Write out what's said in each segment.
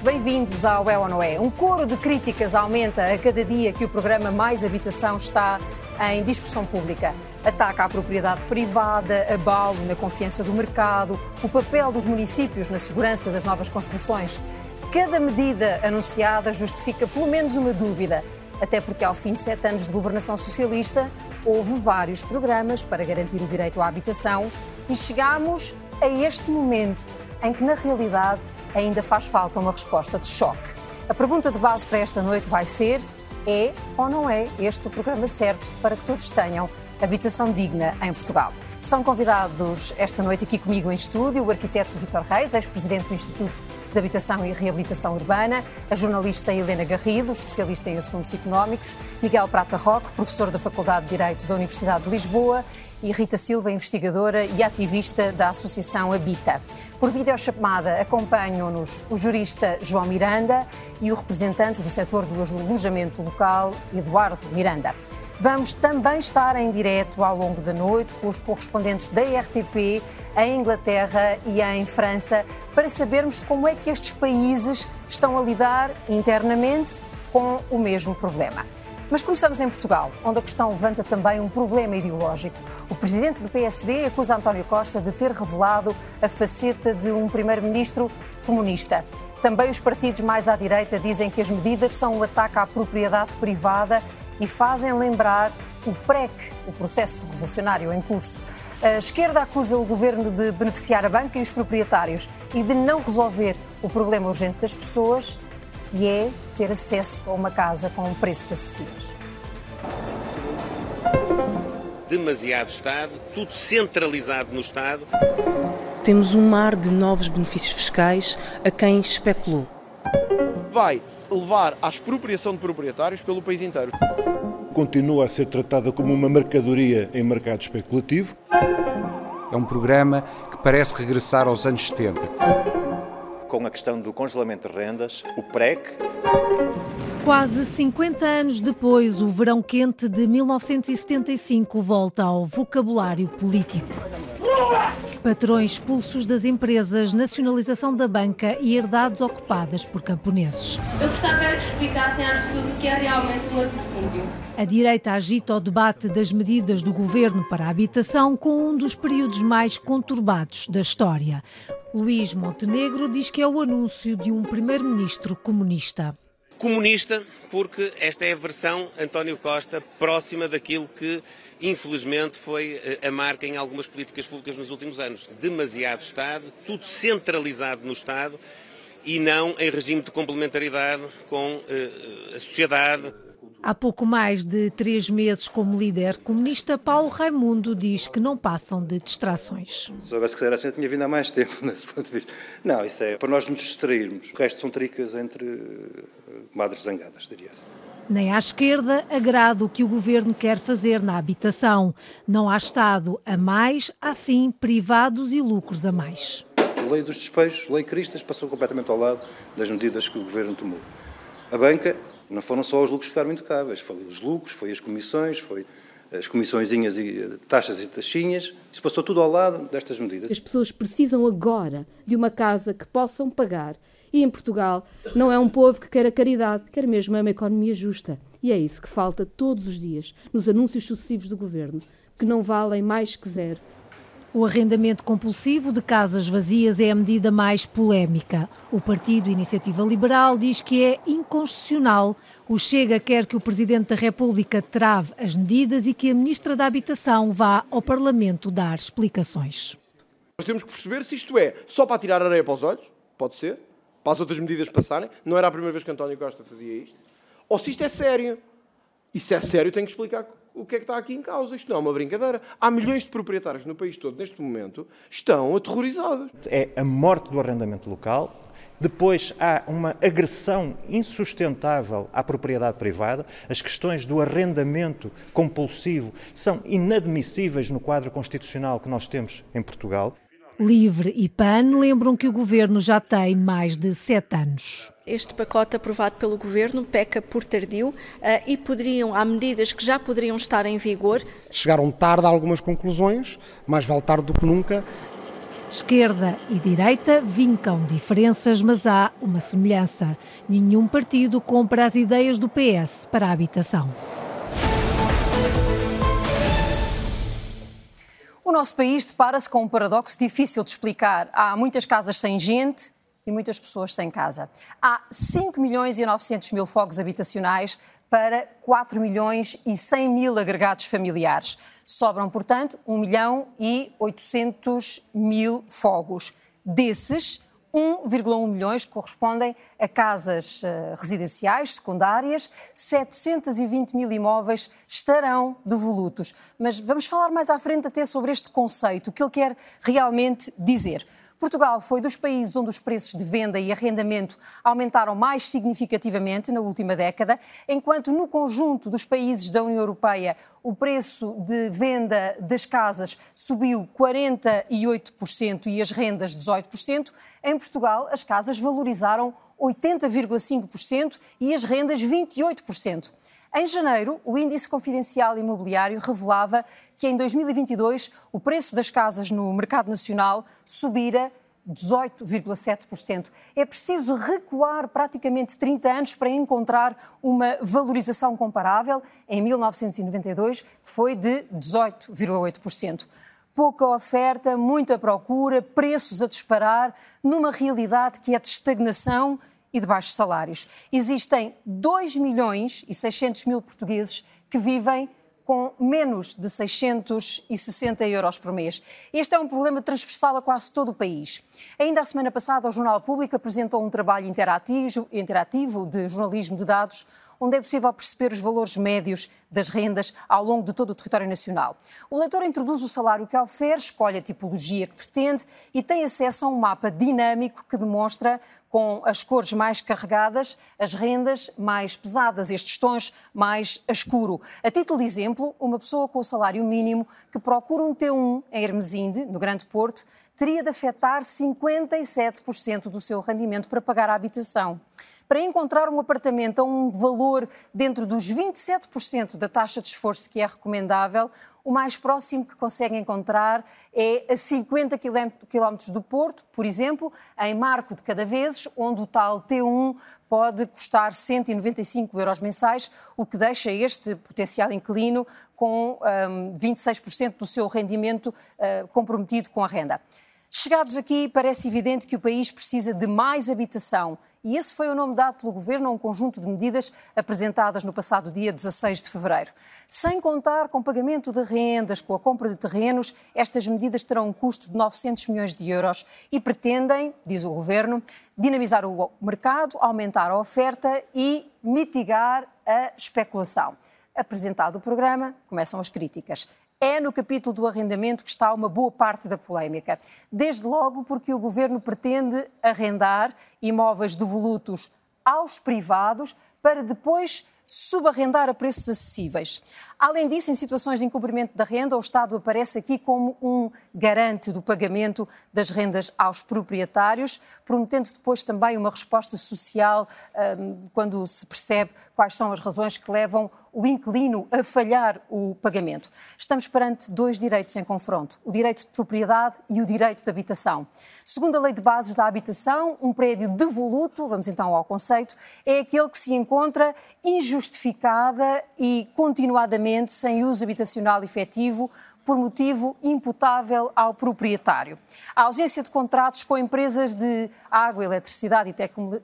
noite, bem-vindos ao É ou Não É. Um coro de críticas aumenta a cada dia que o programa Mais Habitação está em discussão pública. Ataca a propriedade privada, abalo na confiança do mercado, o papel dos municípios na segurança das novas construções. Cada medida anunciada justifica pelo menos uma dúvida, até porque ao fim de sete anos de governação socialista houve vários programas para garantir o direito à habitação e chegamos a este momento em que, na realidade, ainda faz falta uma resposta de choque. A pergunta de base para esta noite vai ser: é ou não é este o programa certo para que todos tenham habitação digna em Portugal? São convidados esta noite aqui comigo em estúdio o arquiteto Vitor Reis, ex-presidente do Instituto de Habitação e Reabilitação Urbana, a jornalista Helena Garrido, especialista em assuntos económicos, Miguel Prata Roque, professor da Faculdade de Direito da Universidade de Lisboa e Rita Silva, investigadora e ativista da Associação Habita. Por videochamada acompanham-nos o jurista João Miranda e o representante do setor do alojamento local, Eduardo Miranda. Vamos também estar em direto ao longo da noite com os correspondentes da RTP em Inglaterra e em França para sabermos como é que estes países estão a lidar internamente com o mesmo problema. Mas começamos em Portugal, onde a questão levanta também um problema ideológico. O presidente do PSD acusa António Costa de ter revelado a faceta de um primeiro-ministro comunista. Também os partidos mais à direita dizem que as medidas são um ataque à propriedade privada e fazem lembrar o PREC, o processo revolucionário em curso. A esquerda acusa o governo de beneficiar a banca e os proprietários e de não resolver o problema urgente das pessoas que é ter acesso a uma casa com preços acessíveis. Demasiado Estado, tudo centralizado no Estado. Temos um mar de novos benefícios fiscais a quem especulou. Vai levar à expropriação de proprietários pelo país inteiro. Continua a ser tratada como uma mercadoria em mercado especulativo. É um programa que parece regressar aos anos 70 com a questão do congelamento de rendas, o PREC. Quase 50 anos depois, o verão quente de 1975 volta ao vocabulário político. Patrões expulsos das empresas, nacionalização da banca e herdades ocupadas por camponeses. Eu gostava que explicassem às pessoas o que é realmente um latifúndio. A direita agita o debate das medidas do governo para a habitação com um dos períodos mais conturbados da história. Luís Montenegro diz que é o anúncio de um primeiro-ministro comunista. Comunista, porque esta é a versão António Costa próxima daquilo que infelizmente foi eh, a marca em algumas políticas públicas nos últimos anos. Demasiado Estado, tudo centralizado no Estado e não em regime de complementaridade com uh, a sociedade. Há pouco mais de três meses como líder comunista, Paulo Raimundo diz que não passam de distrações. Se soubesse que era assim, eu tinha vindo há mais tempo, nesse ponto de vista. Não, isso é para nós nos distrairmos. O resto são tricas entre eh, madres zangadas, diria assim. Nem à esquerda agrada o que o governo quer fazer na habitação. Não há Estado a mais, há sim privados e lucros a mais. A lei dos despejos, lei Cristas, passou completamente ao lado das medidas que o governo tomou. A banca não foram só os lucros que ficaram intocáveis, foi os lucros, foi as comissões, foi as comissõezinhas e eh, taxas e taxinhas, isso passou tudo ao lado destas medidas. As pessoas precisam agora de uma casa que possam pagar. E em Portugal não é um povo que quer a caridade, quer mesmo uma economia justa. E é isso que falta todos os dias nos anúncios sucessivos do governo, que não valem mais que zero. O arrendamento compulsivo de casas vazias é a medida mais polémica. O Partido Iniciativa Liberal diz que é inconstitucional. O Chega quer que o Presidente da República trave as medidas e que a Ministra da Habitação vá ao Parlamento dar explicações. Nós temos que perceber se isto é só para tirar areia para os olhos, pode ser, para as outras medidas passarem, não era a primeira vez que António Costa fazia isto, ou se isto é sério. E se é sério, tem que explicar o que é que está aqui em causa. Isto não é uma brincadeira. Há milhões de proprietários no país todo, neste momento, estão aterrorizados. É a morte do arrendamento local. Depois há uma agressão insustentável à propriedade privada. As questões do arrendamento compulsivo são inadmissíveis no quadro constitucional que nós temos em Portugal. Livre e PAN lembram que o governo já tem mais de sete anos. Este pacote aprovado pelo governo peca por tardio uh, e poderiam, há medidas que já poderiam estar em vigor. Chegaram tarde a algumas conclusões, mais vale tarde do que nunca. Esquerda e direita vincam diferenças, mas há uma semelhança. Nenhum partido compra as ideias do PS para a habitação. O nosso país depara-se com um paradoxo difícil de explicar. Há muitas casas sem gente e muitas pessoas sem casa. Há 5 milhões e 900 mil fogos habitacionais para 4 milhões e 100 mil agregados familiares. Sobram, portanto, 1 milhão e 800 mil fogos. Desses, 1,1 milhões correspondem a casas uh, residenciais, secundárias, 720 mil imóveis estarão devolutos. Mas vamos falar mais à frente até sobre este conceito, o que ele quer realmente dizer. Portugal foi dos países onde os preços de venda e arrendamento aumentaram mais significativamente na última década, enquanto no conjunto dos países da União Europeia o preço de venda das casas subiu 48% e as rendas 18%, em Portugal as casas valorizaram 80,5% e as rendas 28%. Em janeiro, o índice confidencial imobiliário revelava que em 2022 o preço das casas no mercado nacional subira 18,7%. É preciso recuar praticamente 30 anos para encontrar uma valorização comparável em 1992, que foi de 18,8% pouca oferta, muita procura, preços a disparar, numa realidade que é de estagnação e de baixos salários. Existem 2 milhões e 600 mil portugueses que vivem com menos de 660 euros por mês. Este é um problema transversal a quase todo o país. Ainda a semana passada, o Jornal Público apresentou um trabalho interativo, interativo de jornalismo de dados, onde é possível perceber os valores médios das rendas ao longo de todo o território nacional. O leitor introduz o salário que oferece, escolhe a tipologia que pretende e tem acesso a um mapa dinâmico que demonstra com as cores mais carregadas, as rendas mais pesadas, estes tons mais a escuro. A título de exemplo, uma pessoa com o salário mínimo que procura um T1 em Hermesinde, no Grande Porto, teria de afetar 57% do seu rendimento para pagar a habitação para encontrar um apartamento a um valor dentro dos 27% da taxa de esforço que é recomendável, o mais próximo que consegue encontrar é a 50 km do Porto, por exemplo, em Marco de Cadavezes, onde o tal T1 pode custar 195 euros mensais, o que deixa este potencial inquilino com um, 26% do seu rendimento uh, comprometido com a renda. Chegados aqui, parece evidente que o país precisa de mais habitação e esse foi o nome dado pelo Governo a um conjunto de medidas apresentadas no passado dia 16 de fevereiro. Sem contar com pagamento de rendas, com a compra de terrenos, estas medidas terão um custo de 900 milhões de euros e pretendem, diz o Governo, dinamizar o mercado, aumentar a oferta e mitigar a especulação. Apresentado o programa, começam as críticas. É no capítulo do arrendamento que está uma boa parte da polémica. Desde logo porque o governo pretende arrendar imóveis devolutos aos privados para depois subarrendar a preços acessíveis. Além disso, em situações de incumprimento da renda, o Estado aparece aqui como um garante do pagamento das rendas aos proprietários, prometendo depois também uma resposta social um, quando se percebe quais são as razões que levam o inquilino a falhar o pagamento. Estamos perante dois direitos em confronto: o direito de propriedade e o direito de habitação. Segundo a Lei de Bases da Habitação, um prédio devoluto, vamos então ao conceito, é aquele que se encontra injustificada e continuadamente sem uso habitacional efetivo por motivo imputável ao proprietário. A ausência de contratos com empresas de água, eletricidade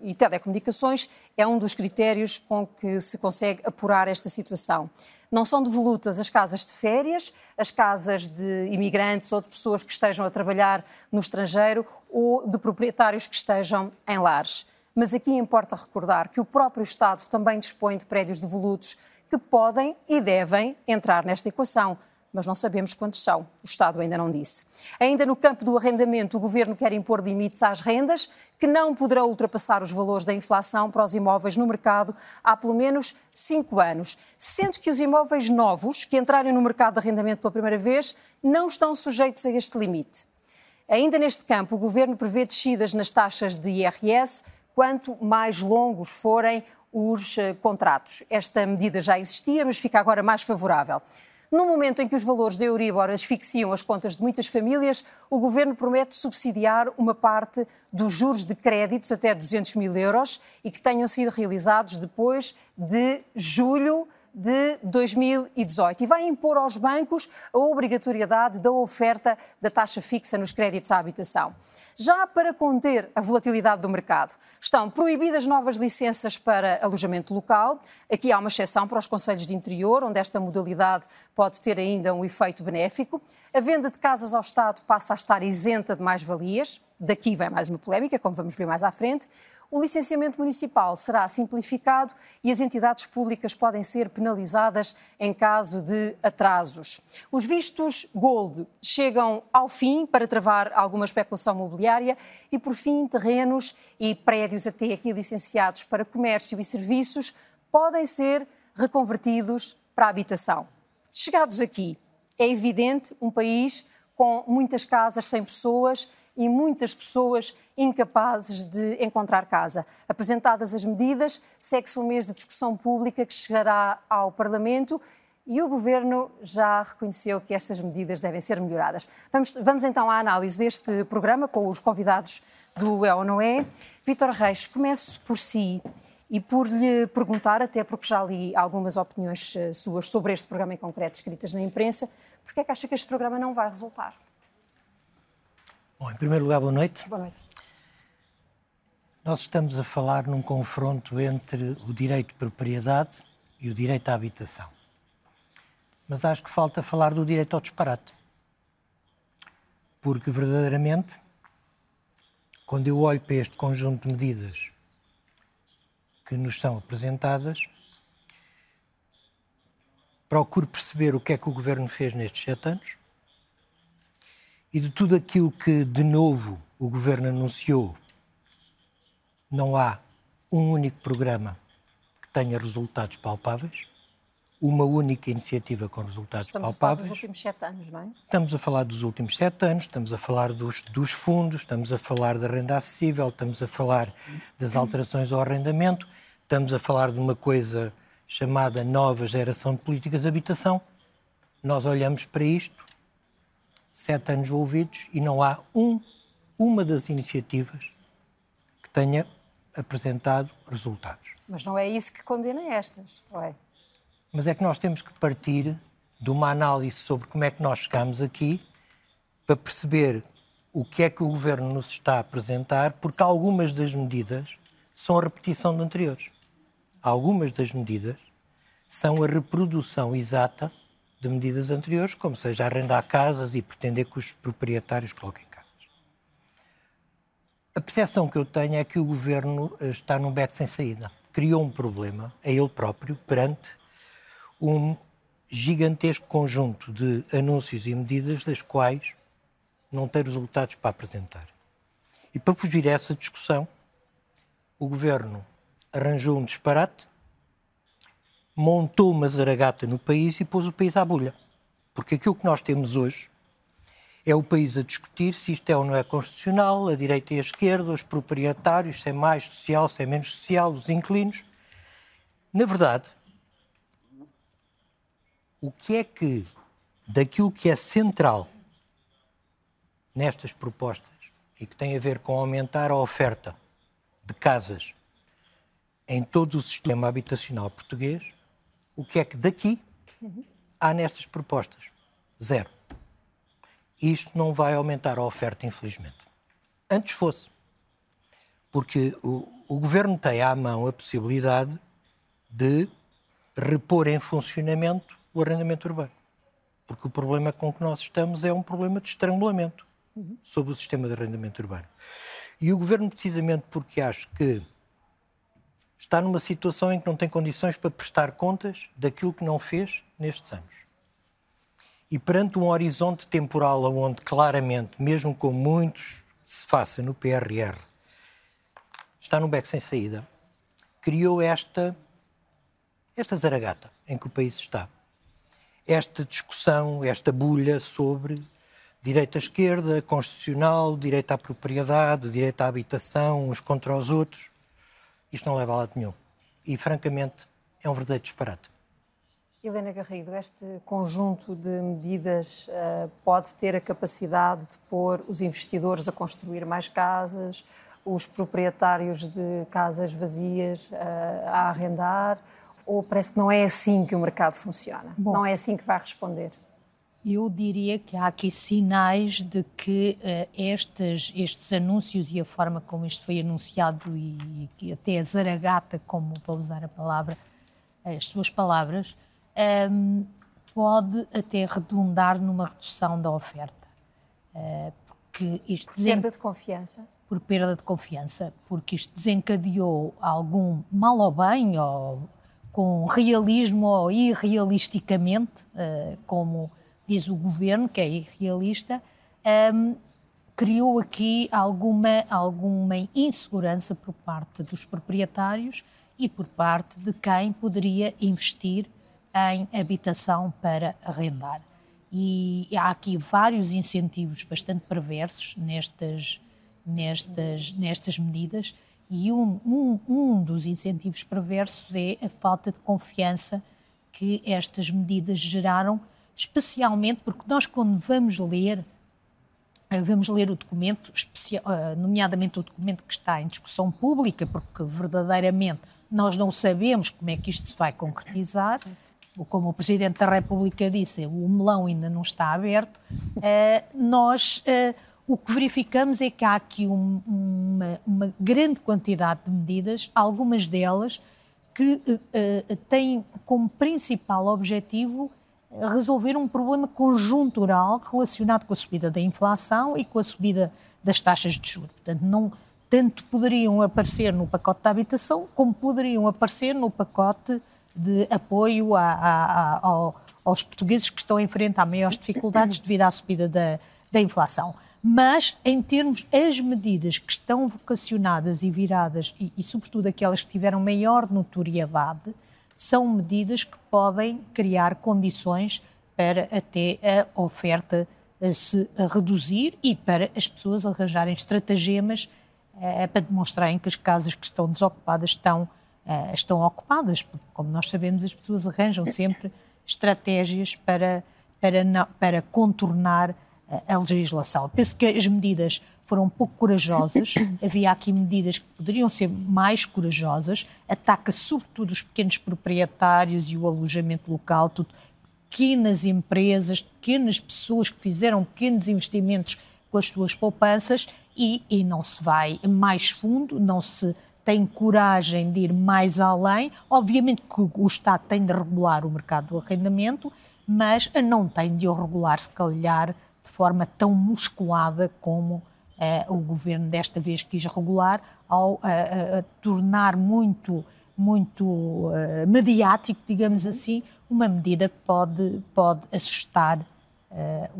e telecomunicações é um dos critérios com que se consegue apurar esta situação. Não são devolutas as casas de férias, as casas de imigrantes ou de pessoas que estejam a trabalhar no estrangeiro ou de proprietários que estejam em lares. Mas aqui importa recordar que o próprio Estado também dispõe de prédios devolutos que podem e devem entrar nesta equação mas não sabemos quantos são. O Estado ainda não disse. Ainda no campo do arrendamento, o Governo quer impor limites às rendas que não poderão ultrapassar os valores da inflação para os imóveis no mercado há pelo menos cinco anos, sendo que os imóveis novos que entrarem no mercado de arrendamento pela primeira vez não estão sujeitos a este limite. Ainda neste campo, o Governo prevê descidas nas taxas de IRS quanto mais longos forem os eh, contratos. Esta medida já existia, mas fica agora mais favorável. No momento em que os valores da Euribor asfixiam as contas de muitas famílias, o governo promete subsidiar uma parte dos juros de créditos até 200 mil euros e que tenham sido realizados depois de julho de 2018 e vai impor aos bancos a obrigatoriedade da oferta da taxa fixa nos créditos à habitação. Já para conter a volatilidade do mercado, estão proibidas novas licenças para alojamento local. Aqui há uma exceção para os conselhos de interior, onde esta modalidade pode ter ainda um efeito benéfico. A venda de casas ao Estado passa a estar isenta de mais-valias. Daqui vem mais uma polémica, como vamos ver mais à frente. O licenciamento municipal será simplificado e as entidades públicas podem ser penalizadas em caso de atrasos. Os vistos Gold chegam ao fim para travar alguma especulação mobiliária e, por fim, terrenos e prédios até aqui licenciados para comércio e serviços podem ser reconvertidos para habitação. Chegados aqui, é evidente um país com muitas casas sem pessoas e muitas pessoas incapazes de encontrar casa. Apresentadas as medidas, segue-se um mês de discussão pública que chegará ao Parlamento e o Governo já reconheceu que estas medidas devem ser melhoradas. Vamos, vamos então à análise deste programa com os convidados do É ou Não É. Vítor Reis, começo por si e por lhe perguntar, até porque já li algumas opiniões eh, suas sobre este programa em concreto, escritas na imprensa, porque é que acha que este programa não vai resultar? Bom, em primeiro lugar, boa noite. Boa noite. Nós estamos a falar num confronto entre o direito de propriedade e o direito à habitação. Mas acho que falta falar do direito ao disparate. Porque, verdadeiramente, quando eu olho para este conjunto de medidas que nos são apresentadas, procuro perceber o que é que o governo fez nestes sete anos e de tudo aquilo que, de novo, o governo anunciou, não há um único programa que tenha resultados palpáveis, uma única iniciativa com resultados estamos palpáveis. Estamos a falar dos últimos sete anos, não é? Estamos a falar dos últimos sete anos, estamos a falar dos, dos fundos, estamos a falar da renda acessível, estamos a falar das alterações ao arrendamento, estamos a falar de uma coisa chamada nova geração de políticas de habitação. Nós olhamos para isto, sete anos envolvidos, e não há um, uma das iniciativas que tenha apresentado resultados. Mas não é isso que condena estas, não é? Mas é que nós temos que partir de uma análise sobre como é que nós chegamos aqui para perceber o que é que o governo nos está a apresentar, porque algumas das medidas são a repetição de anteriores. Algumas das medidas são a reprodução exata de medidas anteriores, como seja arrendar casas e pretender que os proprietários coloquem casas. A percepção que eu tenho é que o governo eh, está num beco sem saída. Criou um problema a ele próprio perante um gigantesco conjunto de anúncios e medidas das quais não tem resultados para apresentar. E para fugir a essa discussão, o governo arranjou um disparate, montou uma zaragata no país e pôs o país à bolha. Porque aquilo que nós temos hoje é o país a discutir se isto é ou não é constitucional, a direita e a esquerda, os proprietários, se é mais social, se é menos social, os inquilinos. Na verdade, o que é que, daquilo que é central nestas propostas e que tem a ver com aumentar a oferta de casas em todo o sistema habitacional português, o que é que daqui há nestas propostas? Zero. Isto não vai aumentar a oferta, infelizmente. Antes fosse. Porque o, o governo tem à mão a possibilidade de repor em funcionamento o arrendamento urbano. Porque o problema com que nós estamos é um problema de estrangulamento uhum. sobre o sistema de arrendamento urbano. E o governo, precisamente porque acho que está numa situação em que não tem condições para prestar contas daquilo que não fez nestes anos. E perante um horizonte temporal onde claramente, mesmo com muitos se faça no PRR, está num beco sem saída, criou esta, esta zaragata em que o país está. Esta discussão, esta bulha sobre direito à esquerda, constitucional, direito à propriedade, direito à habitação, uns contra os outros. Isto não leva a lado nenhum. E, francamente, é um verdadeiro disparate. Helena Garrido, este conjunto de medidas uh, pode ter a capacidade de pôr os investidores a construir mais casas, os proprietários de casas vazias uh, a arrendar, ou parece que não é assim que o mercado funciona? Bom, não é assim que vai responder? Eu diria que há aqui sinais de que uh, estes, estes anúncios e a forma como isto foi anunciado e, e até a zaragata, como para usar a palavra, as suas palavras, um, pode até redundar numa redução da oferta. Uh, porque isto por perda de confiança? Por perda de confiança, porque isto desencadeou algum mal ou bem, ou com realismo ou irrealisticamente, uh, como diz o governo, que é irrealista, um, criou aqui alguma, alguma insegurança por parte dos proprietários e por parte de quem poderia investir em habitação para arrendar. E há aqui vários incentivos bastante perversos nestas, nestas, nestas medidas, e um, um, um dos incentivos perversos é a falta de confiança que estas medidas geraram, especialmente porque nós, quando vamos ler, eh, vamos ler o documento, eh, nomeadamente o documento que está em discussão pública, porque verdadeiramente nós não sabemos como é que isto se vai concretizar. Como o Presidente da República disse, o melão ainda não está aberto, uh, nós o que verificamos é que há aqui um, uma, uma, grande quantidade de medidas, algumas delas que têm como principal objetivo resolver um problema conjuntural relacionado com a subida da inflação e com a subida das taxas de juros. Portanto, não, tanto poderiam aparecer no pacote da habitação, como poderiam aparecer no pacote de apoio a, a, a, aos portugueses que estão a enfrentar maiores dificuldades devido à subida da, da inflação. Mas, em termos, as medidas que estão vocacionadas e viradas, e, e sobretudo aquelas que tiveram maior notoriedade, são medidas que podem criar condições para até a oferta se reduzir e para as pessoas arranjarem estratagemas eh, para demonstrarem que as casas que estão desocupadas estão uh, estão ocupadas, porque, como nós sabemos, as pessoas arranjam sempre estratégias para, para, para contornar a legislação. Penso que as medidas foram pouco corajosas, havia aqui medidas que poderiam ser mais corajosas, ataca sobretudo os pequenos proprietários e o alojamento local, tudo, pequenas empresas, pequenas pessoas que fizeram pequenos investimentos com as suas poupanças e, e não se vai mais fundo, não se tem coragem de ir mais além. Obviamente que o Estado tem de regular o mercado do arrendamento, mas não tem de o regular, se calhar, de forma tão musculada como eh, o governo desta vez quis regular, ao eh, eh, tornar muito, muito mediático, digamos assim, uma medida que pode, pode assustar uh,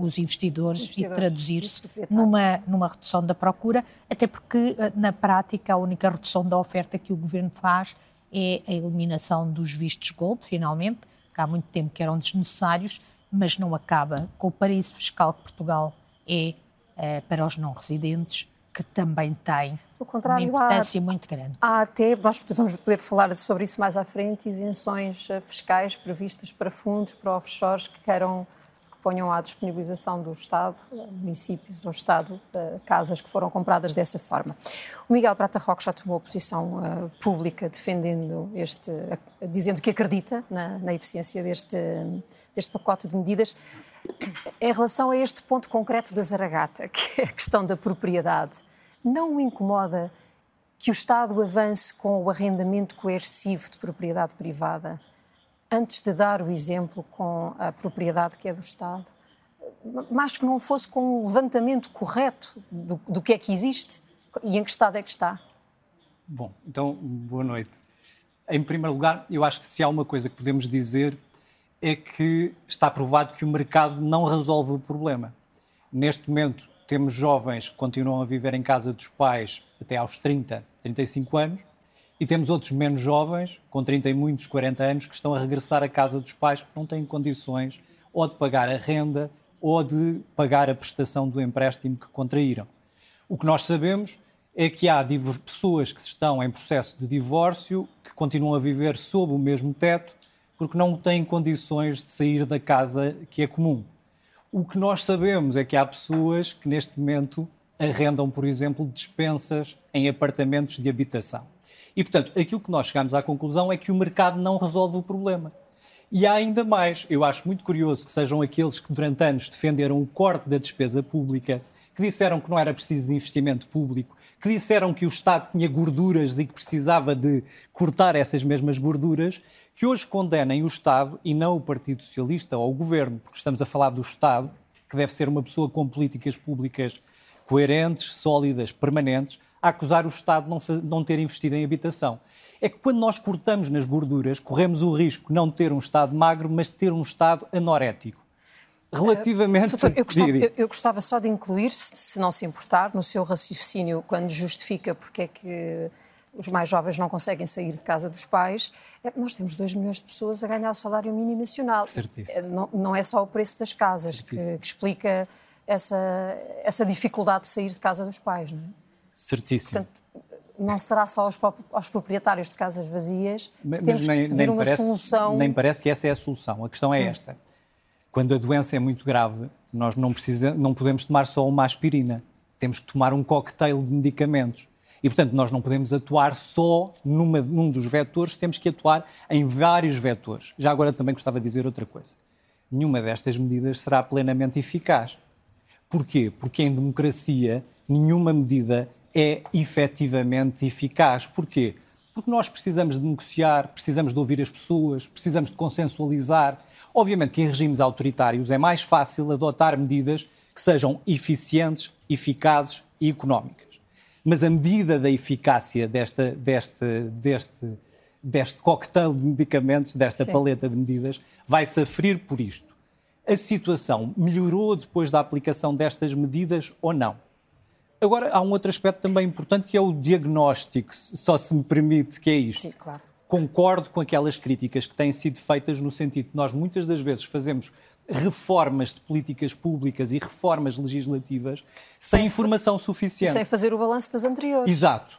os investidores, investidores e traduzir-se numa, numa redução da procura, até porque, uh, na prática, a única redução da oferta que o governo faz é a eliminação dos vistos gold, finalmente, que há muito tempo que eram desnecessários, mas não acaba com o paraíso fiscal que Portugal é uh, para os não residentes, que também tem uma importância há, muito grande. Há até, nós vamos poder falar sobre isso mais à frente, isenções fiscais previstas para fundos, para offshores que queiram ponham à disponibilização do Estado, municípios ou Estado, eh, casas que foram compradas dessa forma. O Miguel Prata Roque já tomou posição uh, pública defendendo este, dizendo que acredita na, na eficiência deste, deste pacote de medidas. Em relação a este ponto concreto da Zaragata, que é a questão da propriedade, não o incomoda que o Estado avance com o arrendamento coercivo de propriedade privada? Antes de dar o exemplo com a propriedade que é do Estado, mais que não fosse com o levantamento correto do, do que é que existe e em que estado é que está. Bom, então, boa noite. Em primeiro lugar, eu acho que se há uma coisa que podemos dizer é que está provado que o mercado não resolve o problema. Neste momento, temos jovens que continuam a viver em casa dos pais até aos 30, 35 anos, e temos outros menos jovens, com 30 e muitos, 40 anos, que estão a regressar à casa dos pais porque não têm condições ou de pagar a renda ou de pagar a prestação do empréstimo que contraíram. O que nós sabemos é que há pessoas que estão em processo de divórcio, que continuam a viver sob o mesmo teto, porque não têm condições de sair da casa que é comum. O que nós sabemos é que há pessoas que neste momento arrendam, por exemplo, dispensas em apartamentos de habitação. E, portanto, aquilo que nós chegamos à conclusão é que o mercado não resolve o problema. E há ainda mais. Eu acho muito curioso que sejam aqueles que durante anos defenderam o corte da despesa pública, que disseram que não era preciso investimento público, que disseram que o Estado tinha gorduras e que precisava de cortar essas mesmas gorduras, que hoje condenem o Estado e não o Partido Socialista ou o Governo, porque estamos a falar do Estado, que deve ser uma pessoa com políticas públicas coerentes, sólidas, permanentes, a acusar o Estado de não, não ter investido em habitação. É que quando nós cortamos nas gorduras, corremos o risco não de ter um Estado magro, mas de ter um Estado anorético. Relativamente. Uh, doutor, eu, gostava, eu, eu, gostava, só de incluir, se, se não se importar, no seu raciocínio, quando justifica porque é que os mais jovens não conseguem sair de casa dos pais, é, nós temos 2 milhões de pessoas a ganhar o salário mínimo nacional. Certíssimo. É, não, não é só o preço das casas que, que, explica essa, essa dificuldade de sair de casa dos pais, não é? Certíssimo. Portanto, não será só aos, aos proprietários de casas vazias mas, que temos nem, que pedir uma parece, solução. Nem parece que essa é a solução. A questão é hum. esta. Quando a doença é muito grave, nós não, precisa, não podemos tomar só uma aspirina. Temos que tomar um cocktail de medicamentos. E, portanto, nós não podemos atuar só numa, num dos vetores, temos que atuar em vários vetores. Já agora também gostava de dizer outra coisa. Nenhuma destas medidas será plenamente eficaz. Porquê? Porque em democracia nenhuma medida é efetivamente eficaz. Porquê? Porque nós precisamos de negociar, precisamos de ouvir as pessoas, precisamos de consensualizar. Obviamente que em regimes autoritários é mais fácil adotar medidas que sejam eficientes, eficazes e económicas. Mas a medida da eficácia desta, deste, deste, deste cocktail de medicamentos, desta Sim. paleta de medidas, vai sofrer por isto. A situação melhorou depois da aplicação destas medidas ou não? Agora, há um outro aspecto também importante que é o diagnóstico, só se me permite que é isto. Sim, claro. Concordo com aquelas críticas que têm sido feitas no sentido que nós muitas das vezes fazemos reformas de políticas públicas e reformas legislativas sem, sem informação suficiente. Sem fazer o balanço das anteriores. Exato.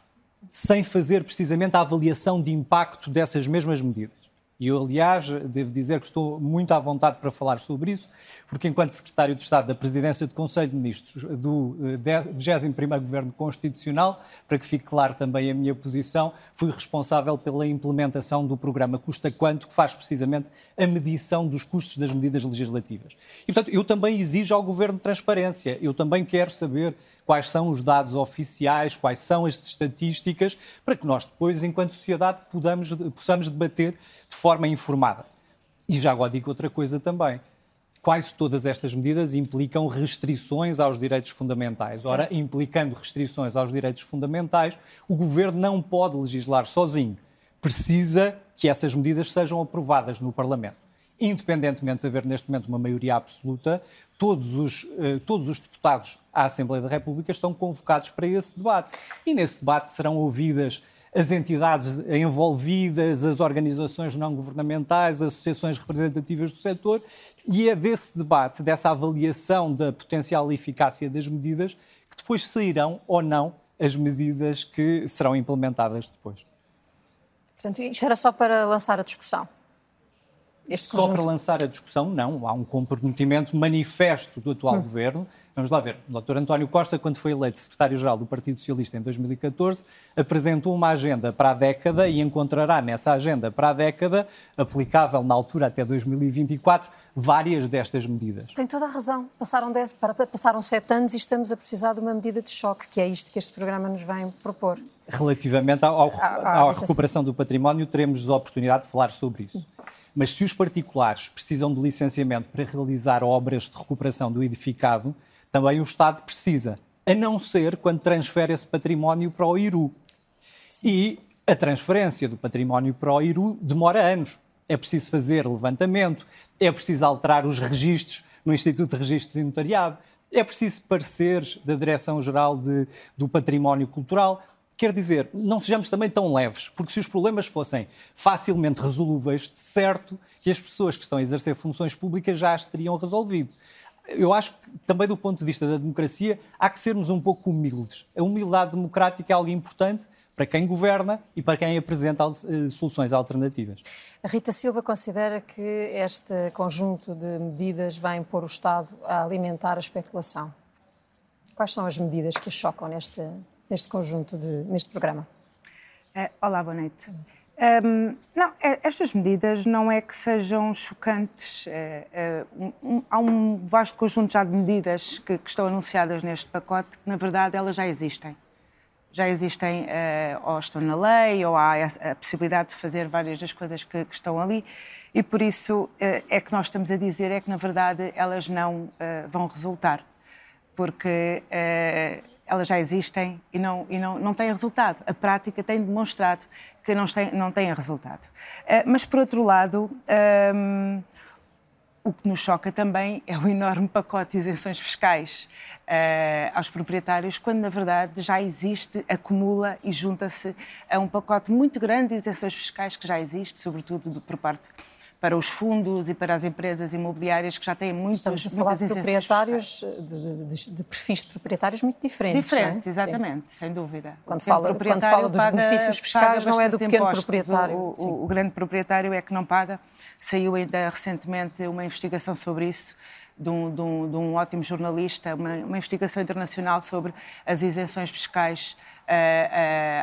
Sem fazer precisamente a avaliação de impacto dessas mesmas medidas. E eu, aliás, devo dizer que estou muito à vontade para falar sobre isso, porque, enquanto Secretário de Estado da Presidência do Conselho de Ministros do 21º eh, Governo Constitucional, para que fique claro também a minha posição, fui responsável pela implementação do programa Custa Quanto, que faz precisamente a medição dos custos das medidas legislativas. E, portanto, eu também exijo ao Governo transparência. Eu também quero saber quais são os dados oficiais, quais são as estatísticas, para que nós depois, enquanto sociedade, podamos, possamos debater de forma informada. E já agora digo outra coisa também. Quase todas estas medidas implicam restrições aos direitos fundamentais. Certo. Ora, implicando restrições aos direitos fundamentais, o governo não pode legislar sozinho. Precisa que essas medidas sejam aprovadas no Parlamento independentemente de haver neste momento uma maioria absoluta, todos os, eh, todos os deputados à Assembleia da República estão convocados para esse debate. E nesse debate serão ouvidas as entidades envolvidas, as organizações não governamentais, as associações representativas do setor, e é desse debate, dessa avaliação da potencial eficácia das medidas, que depois sairão ou não as medidas que serão implementadas depois. Portanto, isto era só para lançar a discussão. Este Só para lançar a discussão, não. Há um comprometimento manifesto do atual hum. governo. Vamos lá ver. O Dr. António Costa, quando foi eleito secretário-geral do Partido Socialista em 2014, apresentou uma agenda para a década e encontrará nessa agenda para a década, aplicável na altura até 2024, várias destas medidas. Tem toda a razão. Passaram, dez, passaram sete anos e estamos a precisar de uma medida de choque, que é isto que este programa nos vem propor. Relativamente ao, à recuperação do património, teremos a oportunidade de falar sobre isso. Mas se os particulares precisam de licenciamento para realizar obras de recuperação do edificado, também o Estado precisa, a não ser quando transfere esse património para o IRU. Sim. E a transferência do património para o IRU demora anos. É preciso fazer levantamento, é preciso alterar os registros no Instituto de Registros e Notariado, é preciso pareceres da Direção-Geral do Património Cultural. Quer dizer, não sejamos também tão leves, porque se os problemas fossem facilmente resolúveis, de certo que as pessoas que estão a exercer funções públicas já as teriam resolvido. Eu acho que também do ponto de vista da democracia há que sermos um pouco humildes. A humildade democrática é algo importante para quem governa e para quem apresenta eh, soluções alternativas. A Rita Silva considera que este conjunto de medidas vai impor o Estado a alimentar a especulação. Quais são as medidas que a chocam neste, neste conjunto, de, neste programa? Uh, olá, boa noite. Um, não, é, estas medidas não é que sejam chocantes. É, é, um, há um vasto conjunto já de medidas que, que, estão anunciadas neste pacote que, na verdade, elas já existem já existem, uh, ou estão na lei, ou há a, possibilidade de fazer várias das coisas que, que estão ali, e por isso é que nós estamos a dizer é que, na verdade, elas não vão resultar, porque elas já existem e, não, e não, não têm resultado. A prática tem demonstrado que não têm, não têm resultado. mas, por outro lado, um, o que nos choca também é o enorme pacote de isenções fiscais uh, aos proprietários, quando na verdade já existe, acumula e junta-se a um pacote muito grande de isenções fiscais que já existe, sobretudo de, por parte para os fundos e para as empresas imobiliárias que já têm muitas Estamos a falar de proprietários, de, de, de, perfis de proprietários muito diferentes. Diferentes, é? exatamente, Sim. sem dúvida. Quando fala, quando fala dos paga, benefícios fiscais, não é do pequeno impostos. proprietário. O, o, o, grande proprietário é que não paga. Saiu ainda recentemente uma investigação sobre isso de um, de um, de um ótimo jornalista, uma, uma, investigação internacional sobre as isenções fiscais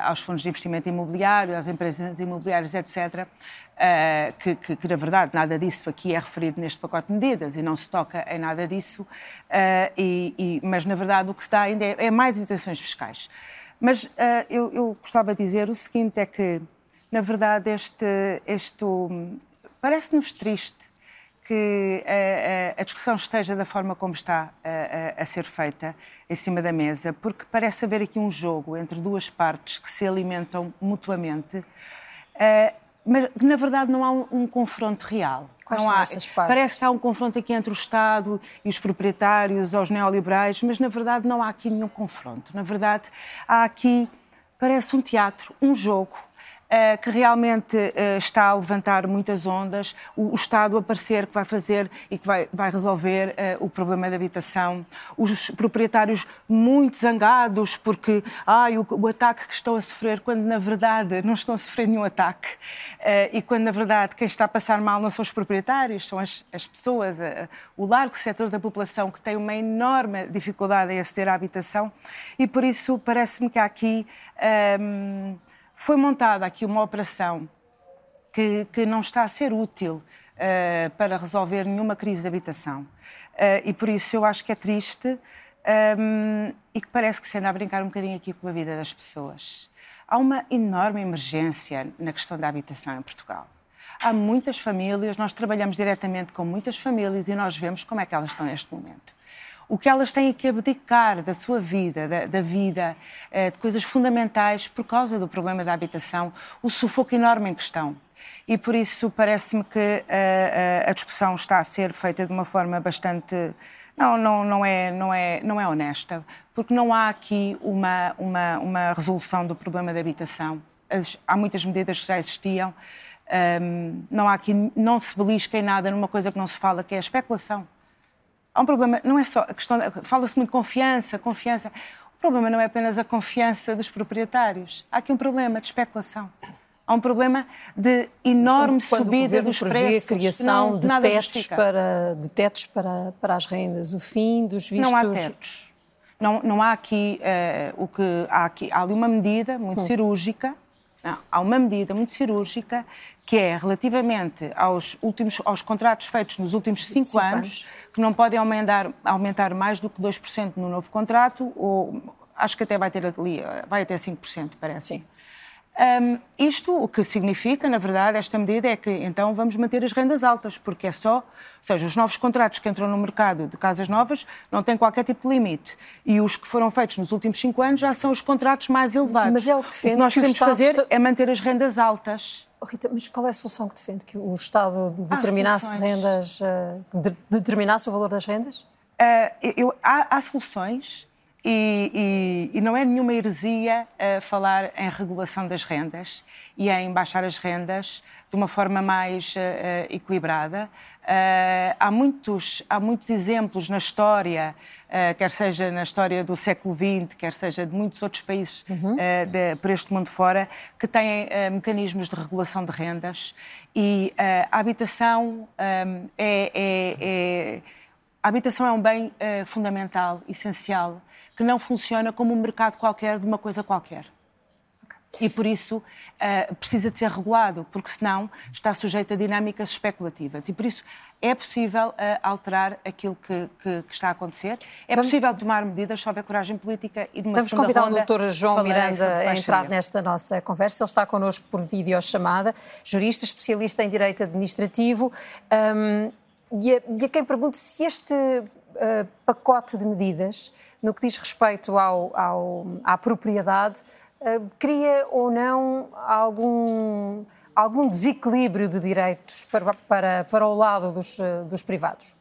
aos fundos de investimento imobiliário, às empresas imobiliárias, etc., eh, que, que, que, na verdade nada disso aqui é referido neste pacote de medidas e não se toca em nada disso, e, e, mas na verdade o que se dá ainda é, é mais isenções fiscais. Mas eu, eu, gostava de dizer o seguinte, é que, na verdade, este, este parece-nos triste que a, a, discussão esteja da forma como está a, a, ser feita em cima da mesa, porque parece haver aqui um jogo entre duas partes que se alimentam mutuamente, uh, mas na verdade não há um, um confronto real. Quais não são há, essas partes? Parece que há um confronto aqui entre o Estado e os proprietários, os neoliberais, mas na verdade não há aqui nenhum confronto. Na verdade, há aqui, parece um teatro, um jogo eh, que realmente uh, está a levantar muitas ondas, o, Estado a parecer que vai fazer e que vai, vai resolver uh, o problema da habitação, os proprietários muito zangados porque ai, o, o, ataque que estão a sofrer, quando na verdade não estão a sofrer nenhum ataque, e quando na verdade quem está a passar mal não são os proprietários, são as, as pessoas, o largo setor da população que tem uma enorme dificuldade em aceder à habitação e por isso parece-me que há aqui. Um, foi montada aqui uma operação que, que não está a ser útil uh, para resolver nenhuma crise de habitação. Uh, e por isso eu acho que é triste um, ehm, e que parece que se anda a brincar um bocadinho aqui com a vida das pessoas. Há uma enorme emergência na questão da habitação em Portugal. Há muitas famílias, nós trabalhamos diretamente com muitas famílias e nós vemos como é que elas estão neste momento o que elas têm que abdicar da sua vida, da, da vida, eh, de coisas fundamentais por causa do problema da habitação, o sufoco enorme em questão. E por isso parece-me que a, eh, eh, a discussão está a ser feita de uma forma bastante não, não, não, é, não, é, não é honesta, porque não há aqui uma, uma, uma resolução do problema da habitação. As, há muitas medidas que já existiam. Um, não há aqui, não se belisca em nada numa coisa que não se fala, que é a especulação. Há um problema, não é só a questão, fala-se muito de confiança, confiança. O problema não é apenas a confiança dos proprietários. Há aqui um problema de especulação. Há um problema de enorme quando, subida dos preços. a criação não, de, tetos para, de tetos para, para as rendas, o fim dos vistos... Não há tetos. Não, não há aqui uh, o que... Há, aqui, há ali uma medida muito hum. cirúrgica, há uma medida muito cirúrgica que é relativamente aos, últimos, aos contratos feitos nos últimos cinco, cinco anos, anos, que não podem aumentar, aumentar mais do que 2% no novo contrato, ou acho que até vai ter ali, vai até 5%, parece. Sim. Um, isto o que significa, na verdade, esta medida é que então vamos manter as rendas altas, porque é só, ou seja, os novos contratos que entram no mercado de casas novas não têm qualquer tipo de limite. E os que foram feitos nos últimos cinco anos já são os contratos mais elevados. Mas é o que defende. O que nós que queremos fazer está... é manter as rendas altas. Oh, Rita, mas qual é a solução que defende? Que o Estado determinasse rendas, uh, de, determinasse o valor das rendas? Uh, eu, há, há soluções e, e, e, não é nenhuma heresia uh, falar em regulação das rendas e em baixar as rendas de uma forma mais uh, uh, equilibrada. há, muitos, há muitos exemplos na história quer seja na história do século XX, quer seja de muitos outros países uhum. de, por este mundo fora, que têm mecanismos de regulação de rendas e a habitação é, é, é, a habitação é um bem fundamental, essencial, que não funciona como um mercado qualquer de uma coisa qualquer e por isso uh, precisa de ser regulado, porque senão está sujeito a dinâmicas especulativas. E por isso é possível uh, alterar aquilo que, que, que, está a acontecer. É Vamos... possível tomar medidas se houver coragem política e de uma Vamos convidar ronda, o Dr. João Miranda a entrar nesta nossa conversa. Ele está connosco por videochamada, jurista, especialista em direito administrativo. Um, e, a, e a quem pergunto se este uh, pacote de medidas, no que diz respeito ao, ao, à propriedade, eh, cria ou não algum, algum desequilíbrio de direitos para, para, para o lado dos, eh, dos privados?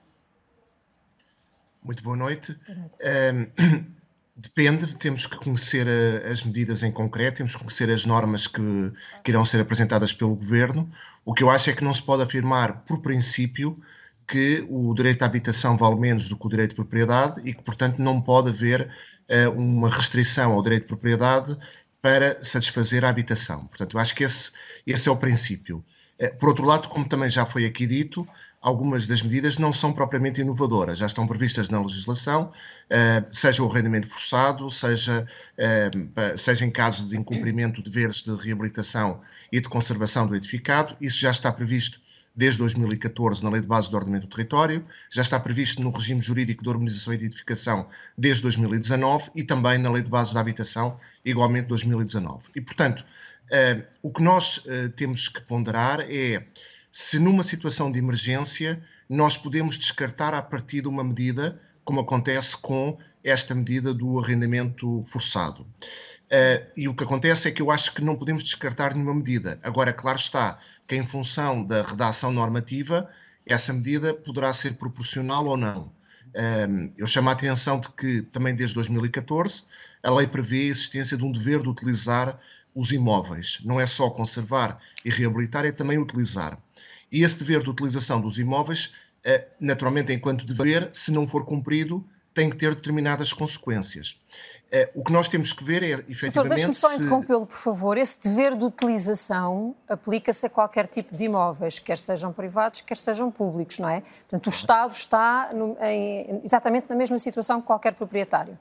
Muito boa noite. Um, depende, temos que conhecer a, as medidas em concreto, temos que conhecer as normas que, que irão ser apresentadas pelo Governo. O que eu acho é que não se pode afirmar, por princípio, que o direito à habitação vale menos do que o direito de propriedade e que, portanto, não pode haver uh, uma restrição ao direito de propriedade para satisfazer a habitação. Portanto, eu acho que esse, esse é o princípio. Eh, por outro lado, como também já foi aqui dito, algumas das medidas não são propriamente inovadoras, já estão previstas na legislação, eh, seja o rendimento forçado, seja, seja em caso de incumprimento de deveres de reabilitação e de conservação do edificado, isso já está previsto desde 2014 na Lei de Base do Ordenamento do Território, já está previsto no regime jurídico de urbanização e edificação desde 2019 e também na Lei de Base da Habitação, igualmente 2019. E, portanto, uh, o que nós uh, temos que ponderar é se numa situação de emergência nós podemos descartar a partir de uma medida, como acontece com esta medida do arrendamento forçado. Uh, e o que acontece é que eu acho que não podemos descartar nenhuma medida. Agora, claro está, que, em função da redação normativa, essa medida poderá ser proporcional ou não. Eu chamo a atenção de que, também desde 2014, a lei prevê a existência de um dever de utilizar os imóveis. Não é só conservar e reabilitar, é também utilizar. E esse dever de utilização dos imóveis, eh, naturalmente, enquanto dever, se não for cumprido, tem que ter determinadas consequências. Uh, o que nós temos que ver é, efetivamente... Doutor, deixe-me só se... interrompê-lo, por favor. Esse dever de utilização aplica-se a qualquer tipo de imóveis, quer sejam privados, quer sejam públicos, não é? Portanto, o Estado está no, em, exatamente na mesma situação que qualquer proprietário.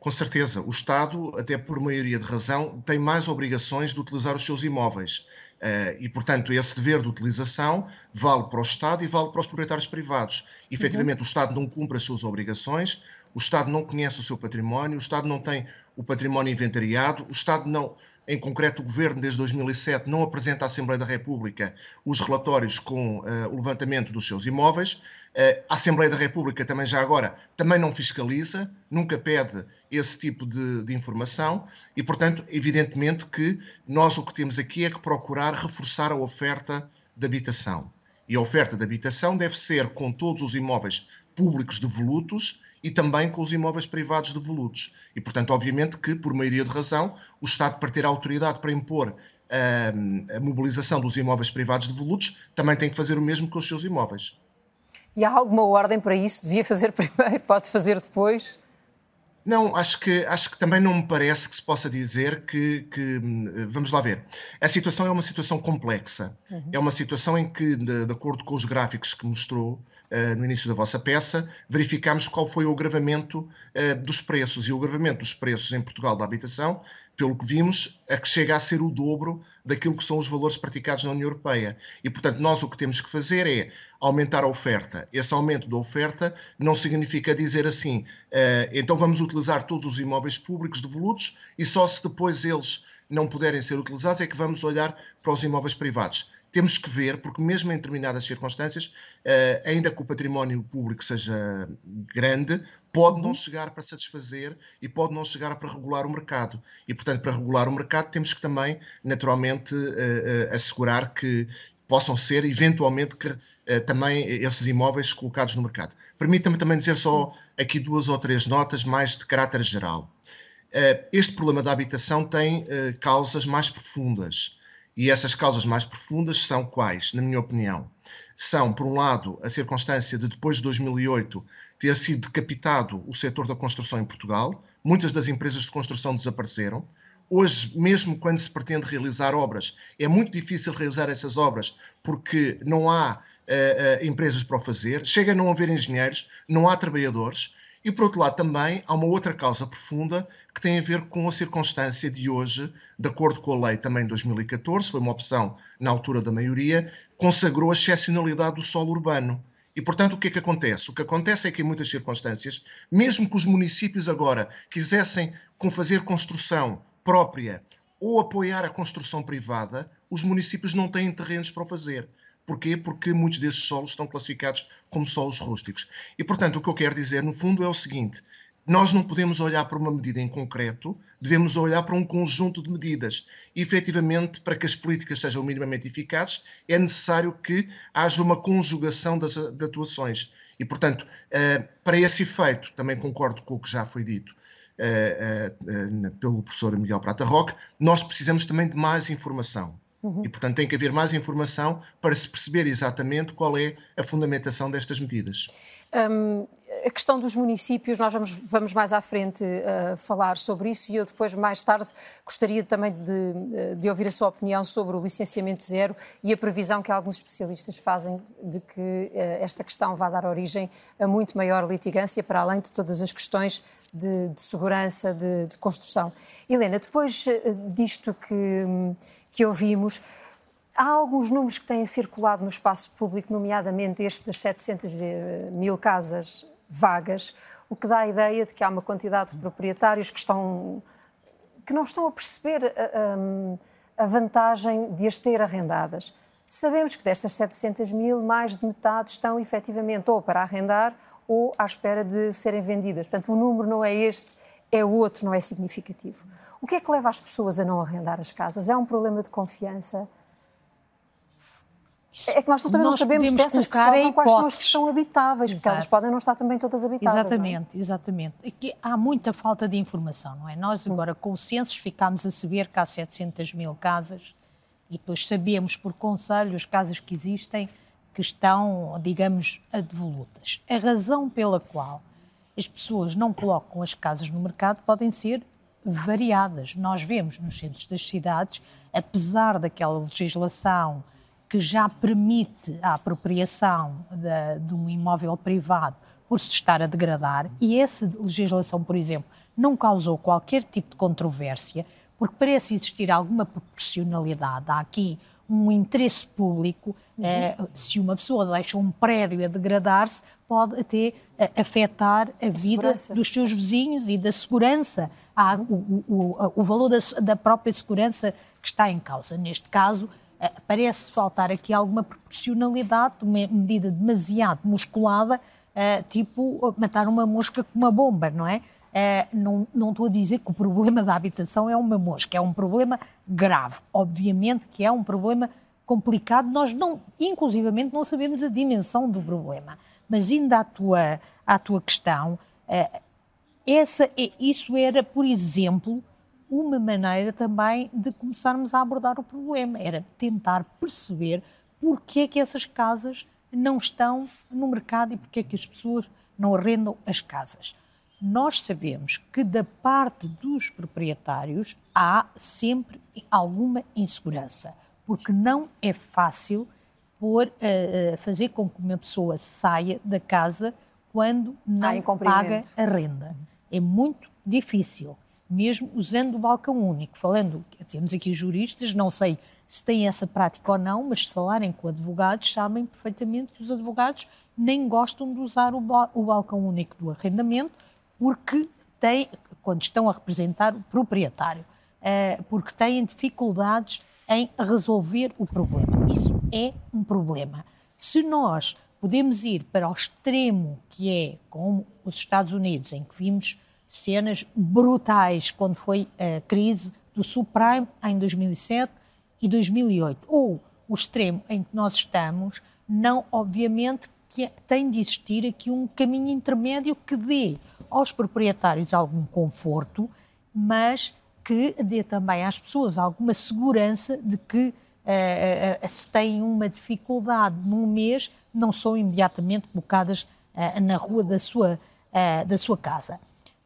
Com certeza. O Estado, até por maioria de razão, tem mais obrigações de utilizar os seus imóveis. Uh, e, portanto, esse dever de utilização vale para o Estado e vale para os proprietários privados. Efetivamente, uhum. o Estado não cumpre as suas obrigações, o Estado não conhece o seu património, o Estado não tem o património inventariado, o Estado não, em concreto o Governo desde 2007 não apresenta à Assembleia da República os relatórios com uh, o levantamento dos seus imóveis, uh, a Assembleia da República também já agora também não fiscaliza, nunca pede esse tipo de, de informação e, portanto, evidentemente que nós o que temos aqui é que procurar reforçar a oferta de habitação. E a oferta de habitação deve ser com todos os imóveis públicos devolutos e também com os imóveis privados devolutos. E, portanto, obviamente que, por maioria de razão, o Estado, para ter a autoridade para impor uh, a mobilização dos imóveis privados devolutos, também tem que fazer o mesmo com os seus imóveis. E há alguma ordem para isso? Devia fazer primeiro, pode fazer depois? Não, acho que, acho que também não me parece que se possa dizer que, que Vamos lá ver. A situação é uma situação complexa. Uhum. É uma situação em que, de, de acordo com os gráficos que mostrou, uh, no início da vossa peça, verificámos qual foi o agravamento uh, dos preços. E o agravamento dos preços em Portugal da habitação, pelo que vimos, é que chega a ser o dobro daquilo que são os valores praticados na União Europeia. E, portanto, nós o que temos que fazer é aumentar a oferta. Esse aumento da oferta não significa dizer assim, uh, então vamos utilizar todos os imóveis públicos devolutos e só se depois eles não puderem ser utilizados é que vamos olhar para os imóveis privados temos que ver, porque mesmo em determinadas circunstâncias, uh, ainda que o património público seja grande, pode não uhum. chegar para satisfazer e pode não chegar para regular o mercado. E, portanto, para regular o mercado, temos que também, naturalmente, uh, uh, assegurar que possam ser, eventualmente, que, também esses imóveis colocados no mercado. Permita-me também dizer só aqui duas ou três notas mais de caráter geral. este problema da habitação tem causas mais profundas. E essas causas mais profundas são quais, na minha opinião? São, por um lado, a circunstância de depois de 2008 ter sido decapitado o setor da construção em Portugal. Muitas das empresas de construção desapareceram. Hoje, mesmo quando se pretende realizar obras, é muito difícil realizar essas obras porque não há uh, uh, empresas para o fazer, chega a não haver engenheiros, não há trabalhadores. E, por outro lado, também há uma outra causa profunda que tem a ver com a circunstância de hoje, de acordo com a lei também de 2014, foi uma opção na altura da maioria, consagrou a excepcionalidade do solo urbano. E, portanto, o que é que acontece? O que acontece é que, em muitas circunstâncias, mesmo que os municípios agora quisessem fazer construção própria ou apoiar a construção privada, os municípios não têm terrenos para o fazer. Porquê? Porque muitos desses solos estão classificados como solos rústicos. E, portanto, o que eu quero dizer, no fundo, é o seguinte: nós não podemos olhar para uma medida em concreto, devemos olhar para um conjunto de medidas. E, efetivamente, para que as políticas sejam minimamente eficazes, é necessário que haja uma conjugação das atuações. E, portanto, uh, para esse efeito, também concordo com o que já foi dito uh, uh, pelo professor Miguel Prata Roque, nós precisamos também de mais informação. Uhum. E, portanto, tem que haver mais informação para se perceber exatamente qual é a fundamentação destas medidas. Um, a questão dos municípios, nós vamos, vamos mais à frente uh, falar sobre isso e eu depois, mais tarde, gostaria também de, de, ouvir a sua opinião sobre o licenciamento zero e a previsão que alguns especialistas fazem de que uh, esta questão vai dar origem a muito maior litigância, para além de todas as questões de, de segurança, de, de, construção. Helena, depois disto que, que ouvimos, Há alguns números que têm circulado no espaço público, nomeadamente este das 700 mil casas vagas, o que dá a ideia de que há uma quantidade de proprietários que estão que não estão a perceber a, a, a vantagem de as ter arrendadas. Sabemos que destas 700 mil, mais de metade estão efetivamente ou para arrendar ou à espera de serem vendidas. Portanto, o número não é este, é o outro, não é significativo. O que é que leva as pessoas a não arrendar as casas? É um problema de confiança? É que nós também nós não sabemos dessas que sobram, quais são as que estão habitáveis, Exato. porque elas podem não estar também todas habitáveis. É? Exatamente, é? exatamente. Aqui há muita falta de informação, não é? Nós agora com o censo ficámos a saber que há 700 mil casas e depois sabemos por conselho as casas que existem que estão, digamos, devolutas. A razão pela qual as pessoas não colocam as casas no mercado podem ser variadas. Nós vemos nos centros das cidades, apesar daquela legislação que já permite a apropriação de, de um imóvel privado por se estar a degradar, e essa legislação, por exemplo, não causou qualquer tipo de controvérsia, porque parece existir alguma proporcionalidade. Há aqui um interesse público. Uhum. Eh, se uma pessoa deixa um prédio a degradar-se, pode até eh, afetar a, a vida segurança. dos seus vizinhos e da segurança. Há o, o, o valor da, da própria segurança que está em causa. Neste caso, parece faltar aqui alguma proporcionalidade, uma medida demasiado musculada, uh, tipo matar uma mosca com uma bomba, não é? Uh, não, não estou a dizer que o problema da habitação é uma mosca, é um problema grave. Obviamente que é um problema complicado, nós não, inclusivamente, não sabemos a dimensão do problema. Mas ainda à tua, à tua questão, essa, isso era, por exemplo, uma maneira também de começarmos a abordar o problema, era tentar perceber porque é que essas casas não estão no mercado e porque é que as pessoas não arrendam as casas. Nós sabemos que da parte dos proprietários há sempre alguma insegurança, porque não é fácil por, uh, fazer com que uma pessoa saia da casa quando não paga a renda. É muito difícil mesmo usando o balcão único. Falando, temos aqui juristas, não sei se têm essa prática ou não, mas se falarem com advogados, sabem perfeitamente que os advogados nem gostam de usar o, balcão único do arrendamento, porque têm, quando estão a representar o proprietário, eh, porque têm dificuldades em resolver o problema. Isso é um problema. Se nós podemos ir para o extremo que é, como os Estados Unidos, em que vimos cenas brutais quando foi a crise do subprime em 2007 e 2008. Ou o extremo em que nós estamos, não, obviamente, que tem de existir aqui um caminho intermédio que dê aos proprietários algum conforto, mas que dê também às pessoas alguma segurança de que uh, uh, se têm uma dificuldade num mês, não são imediatamente colocadas uh, na rua da sua, da sua casa.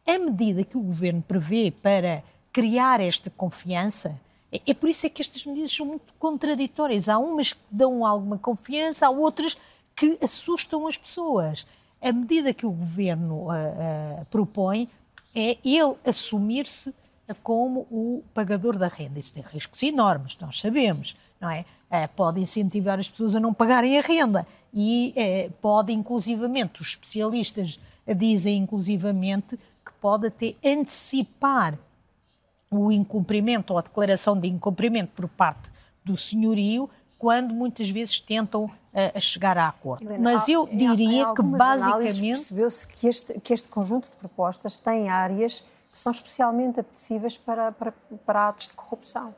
A medida que o governo prevê para criar esta confiança, é, é por isso é que estas medidas são muito contraditórias. Há umas que dão alguma confiança, há outras que assustam as pessoas. A medida que o governo uh, propõe é ele assumir-se como o pagador da renda. Isso tem riscos enormes, nós sabemos, não é? Eh, pode incentivar as pessoas a não pagarem a renda e eh, pode, inclusivamente, os especialistas dizem, inclusivamente, pode até antecipar o incumprimento ou a declaração de incumprimento por parte do senhorio quando muitas vezes tentam uh, chegar a acordo. Helena, Mas eu diria que basicamente percebeu-se que este, que este conjunto de propostas tem áreas que são especialmente apetecíveis para, para, para atos de corrupção.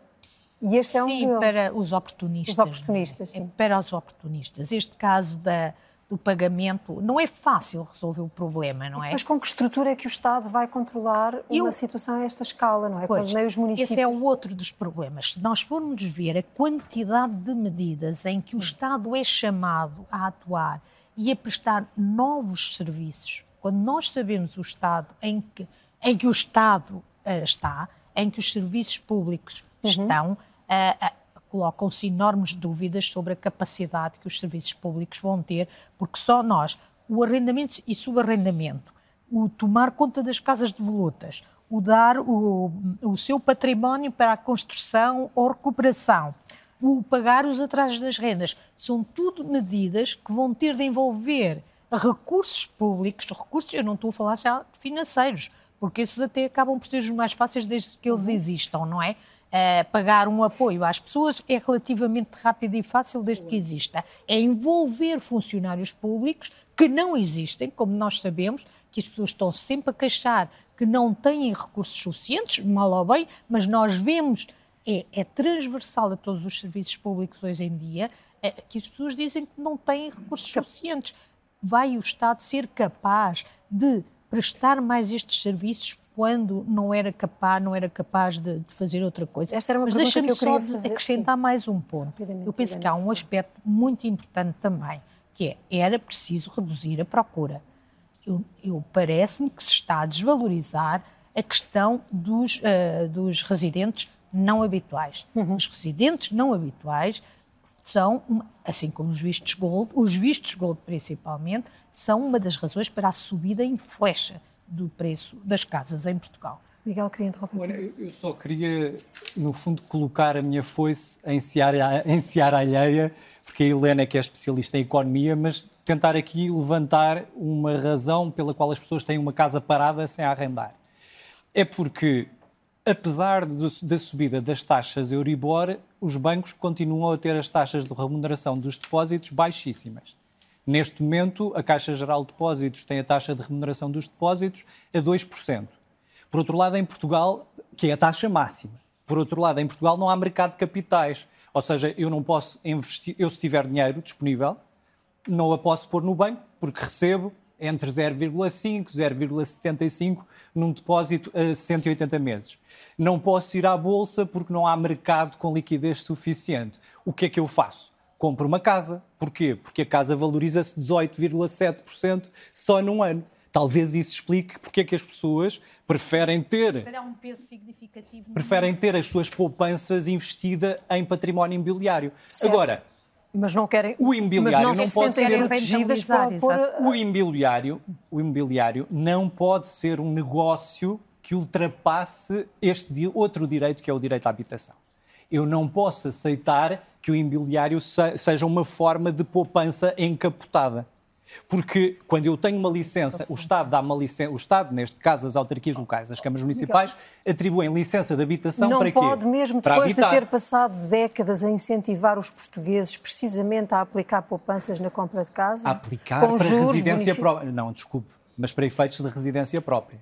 E este é um sim, deles. para os oportunistas. Os oportunistas, sim. É para os oportunistas. Este caso da, do pagamento não é fácil resolver o problema, não é? Mas com que estrutura é que o Estado vai controlar Eu... uma situação a esta escala, não é? Pois, os municípios... Esse é o outro dos problemas. Se nós formos ver a quantidade de medidas em que o Estado é chamado a atuar e a prestar novos serviços, quando nós sabemos o Estado em que em que o Estado uh, está, em que os serviços públicos uhum. estão, uh, uh, colocam-se enormes dúvidas sobre a capacidade que os serviços públicos vão ter, porque só nós, o arrendamento e subarrendamento, o tomar conta das casas de volutas, o dar o, o seu património para a construção ou recuperação, o pagar os atrasos das rendas, são tudo medidas que vão ter de envolver recursos públicos, recursos, eu não estou a falar já financeiros, porque esses até acabam por ser os mais fáceis desde que eles uhum. existam, não é? Uh, pagar um apoio às pessoas é relativamente rápido e fácil desde que exista. É envolver funcionários públicos que não existem, como nós sabemos, que as pessoas estão sempre a queixar que não têm recursos suficientes, mal ou bem, mas nós vemos, é, é transversal a todos os serviços públicos hoje em dia, é, que as pessoas dizem que não têm recursos suficientes. Vai o Estado ser capaz de prestar mais estes serviços quando não era capaz, não era capaz de, de fazer outra coisa. Esta era uma Mas deixa-me só fazer, acrescentar sim. mais um ponto. Eu penso que há um aspecto muito importante também, que é, era preciso reduzir a procura. Eu, eu parece-me que se está a desvalorizar a questão dos, uh, dos residentes não habituais. Uhum. Os residentes não habituais são, uma, assim como os vistos gold, os vistos gold principalmente, são uma das razões para a subida em flecha do preço das casas em Portugal. Miguel, queria interromper. Olha, eu só queria, no fundo, colocar a minha foice em seara, em seara alheia, porque a Helena é que é especialista em economia, mas tentar aqui levantar uma razão pela qual as pessoas têm uma casa parada sem arrendar. É porque, apesar da subida das taxas Euribor, os bancos continuam a ter as taxas de remuneração dos depósitos baixíssimas. Neste momento, a Caixa Geral de Depósitos tem a taxa de remuneração dos depósitos a 2%. Por outro lado, em Portugal, que é a taxa máxima. Por outro lado, em Portugal não há mercado de capitais. Ou seja, eu não posso investir, eu se tiver dinheiro disponível, não a posso pôr no banco, porque recebo entre 0,5 e 0,75 num depósito a 180 meses. Não posso ir à bolsa porque não há mercado com liquidez suficiente. O que é que eu faço? Compra uma casa. Porquê? Porque a casa valoriza-se 18,7% só num ano. Talvez isso explique porque é que as pessoas preferem ter. Terá um peso significativo. Preferem ter as suas poupanças investidas em património imobiliário. Certo. Agora. Mas não querem. O imobiliário não, não pode ser protegidas para pôr... o imobiliário. O imobiliário não pode ser um negócio que ultrapasse este outro direito que é o direito à habitação. Eu não posso aceitar que o imobiliário seja uma forma de poupança encapotada. Porque quando eu tenho uma licença, o Estado dá uma licença, o Estado, neste caso as autarquias locais, as câmaras municipais, atribuem licença de habitação não para quê? Não pode mesmo, depois de ter passado décadas a incentivar os portugueses precisamente a aplicar poupanças na compra de casa? A aplicar para residência própria. Não, desculpe, mas para efeitos de residência própria.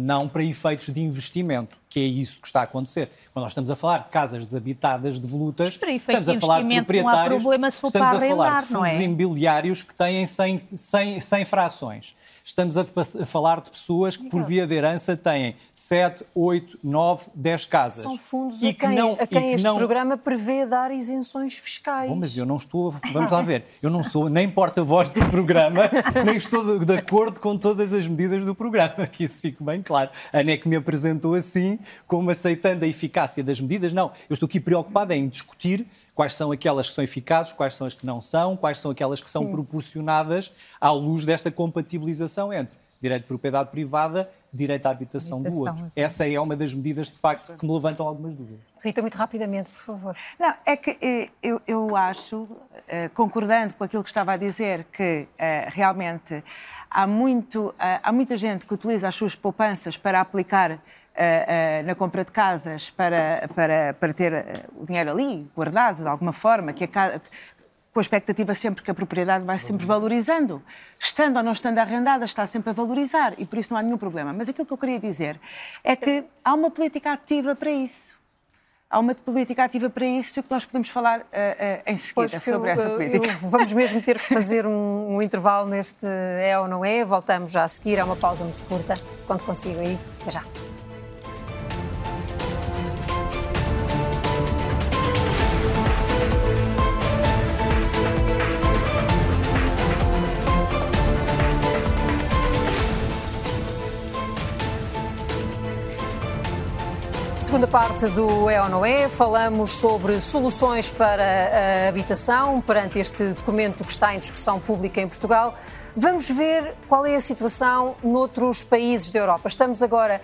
Não para efeitos de investimento. que é isso que está a acontecer. Quando nós estamos a falar de casas desabitadas, devolutas, estamos a falar de proprietários, estamos a falar de não fundos é? imobiliários que têm 100, 100, 100 frações. Estamos a, a falar de pessoas que, por via de herança, têm 7, 8, 9, 10 casas. São fundos E a que quem, não- a quem que este não- programa prevê dar isenções fiscais. Bom, mas eu não estou. Vamos lá ver. Eu não sou nem porta-voz do programa, nem estou de, de acordo com todas as medidas do programa, que isso fique bem claro. A ANEC me apresentou assim, como aceitando a eficácia das medidas. Não, eu estou aqui preocupado em discutir quais são aquelas que são eficazes, quais são as que não são, quais são aquelas que são Hum. proporcionadas à luz desta compatibilização entre direito de propriedade privada direito à habitação, do Habitação, outro. ok. Essa é uma das medidas, de facto, que me levantam algumas dúvidas. Rita, muito rapidamente, por favor. Não, é que eh, eu, eu acho, eh, concordando com aquilo que estava a dizer, que eh, realmente há, muito, há muita gente que utiliza as suas poupanças para aplicar eh, na compra de casas, para, para, para ter eh, o dinheiro ali guardado de alguma forma, que a ca- com a expectativa sempre que a propriedade vai sempre valorizando. Estando ou não estando arrendada, está sempre a valorizar e por isso não há nenhum problema. Mas aquilo que eu queria dizer é que há uma política ativa para isso. Há uma política ativa para isso e o que nós podemos falar eh, eh, em seguida sobre eu- essa política. eu- vamos mesmo ter que fazer um, um intervalo neste é ou não é. Voltamos já a seguir. É uma pausa muito curta. Quando consigo aí, até já. Segunda parte do É ou Não É, falamos sobre soluções para a habitação perante este documento que está em discussão pública em Portugal. Vamos ver qual é a situação noutros países da Europa. Estamos agora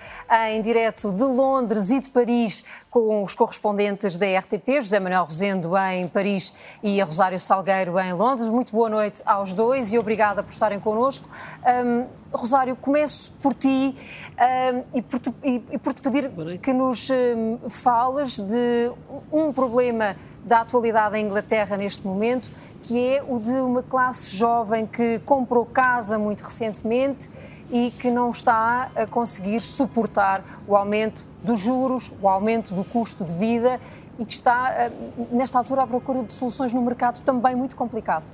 em direto de Londres e de Paris com os correspondentes da RTP, José Manuel Rosendo em Paris e a Rosário Salgueiro em Londres. Muito boa noite aos dois e obrigada por estarem connosco. Hum, Rosário, começo por ti hum, e, por te, e- e por te pedir que nos hum, fales de um problema da atualidade em Inglaterra neste momento, que é o de uma classe jovem que comprou casa muito recentemente e que não está a conseguir suportar o aumento dos juros, o aumento do custo de vida e que está, nesta altura, à procura de soluções no mercado também muito complicado.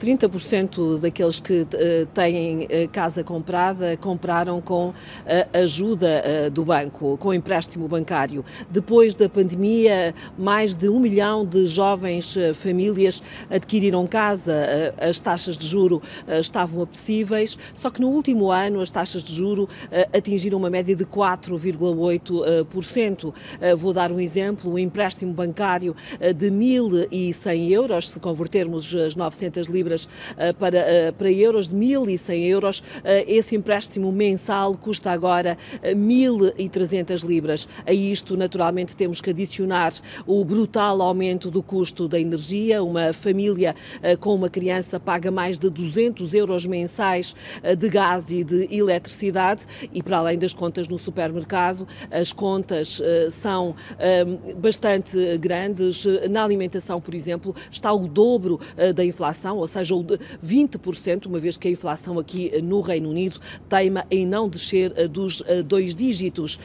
30% daqueles que eh, têm eh, casa comprada compraram com a ajuda eh, do banco, com empréstimo bancário. Depois da pandemia, mais de um milhão de jovens eh, famílias adquiriram casa. Eh, As taxas de juro eh, estavam apetecíveis, só que no último ano as taxas de juro eh, atingiram uma média de 4,8%. Eh, Vou dar um exemplo: um empréstimo bancário eh, de 1.100 euros, se convertermos as 900 libras eh, para, eh, para euros, de 1.100 euros, eh, esse empréstimo mensal custa agora eh, 1.300 libras. A isto, naturalmente, temos que adicionar o brutal aumento do custo da energia. Uma família com uma criança paga mais de 200 euros mensais de gás e de eletricidade e, para além das contas no supermercado, as contas são eh, bastante grandes. Na alimentação, por exemplo, está o dobro da inflação, ou seja, de 20%, uma vez que a inflação aqui eh, no Reino Unido teima em não descer eh, dos eh, dois dígitos.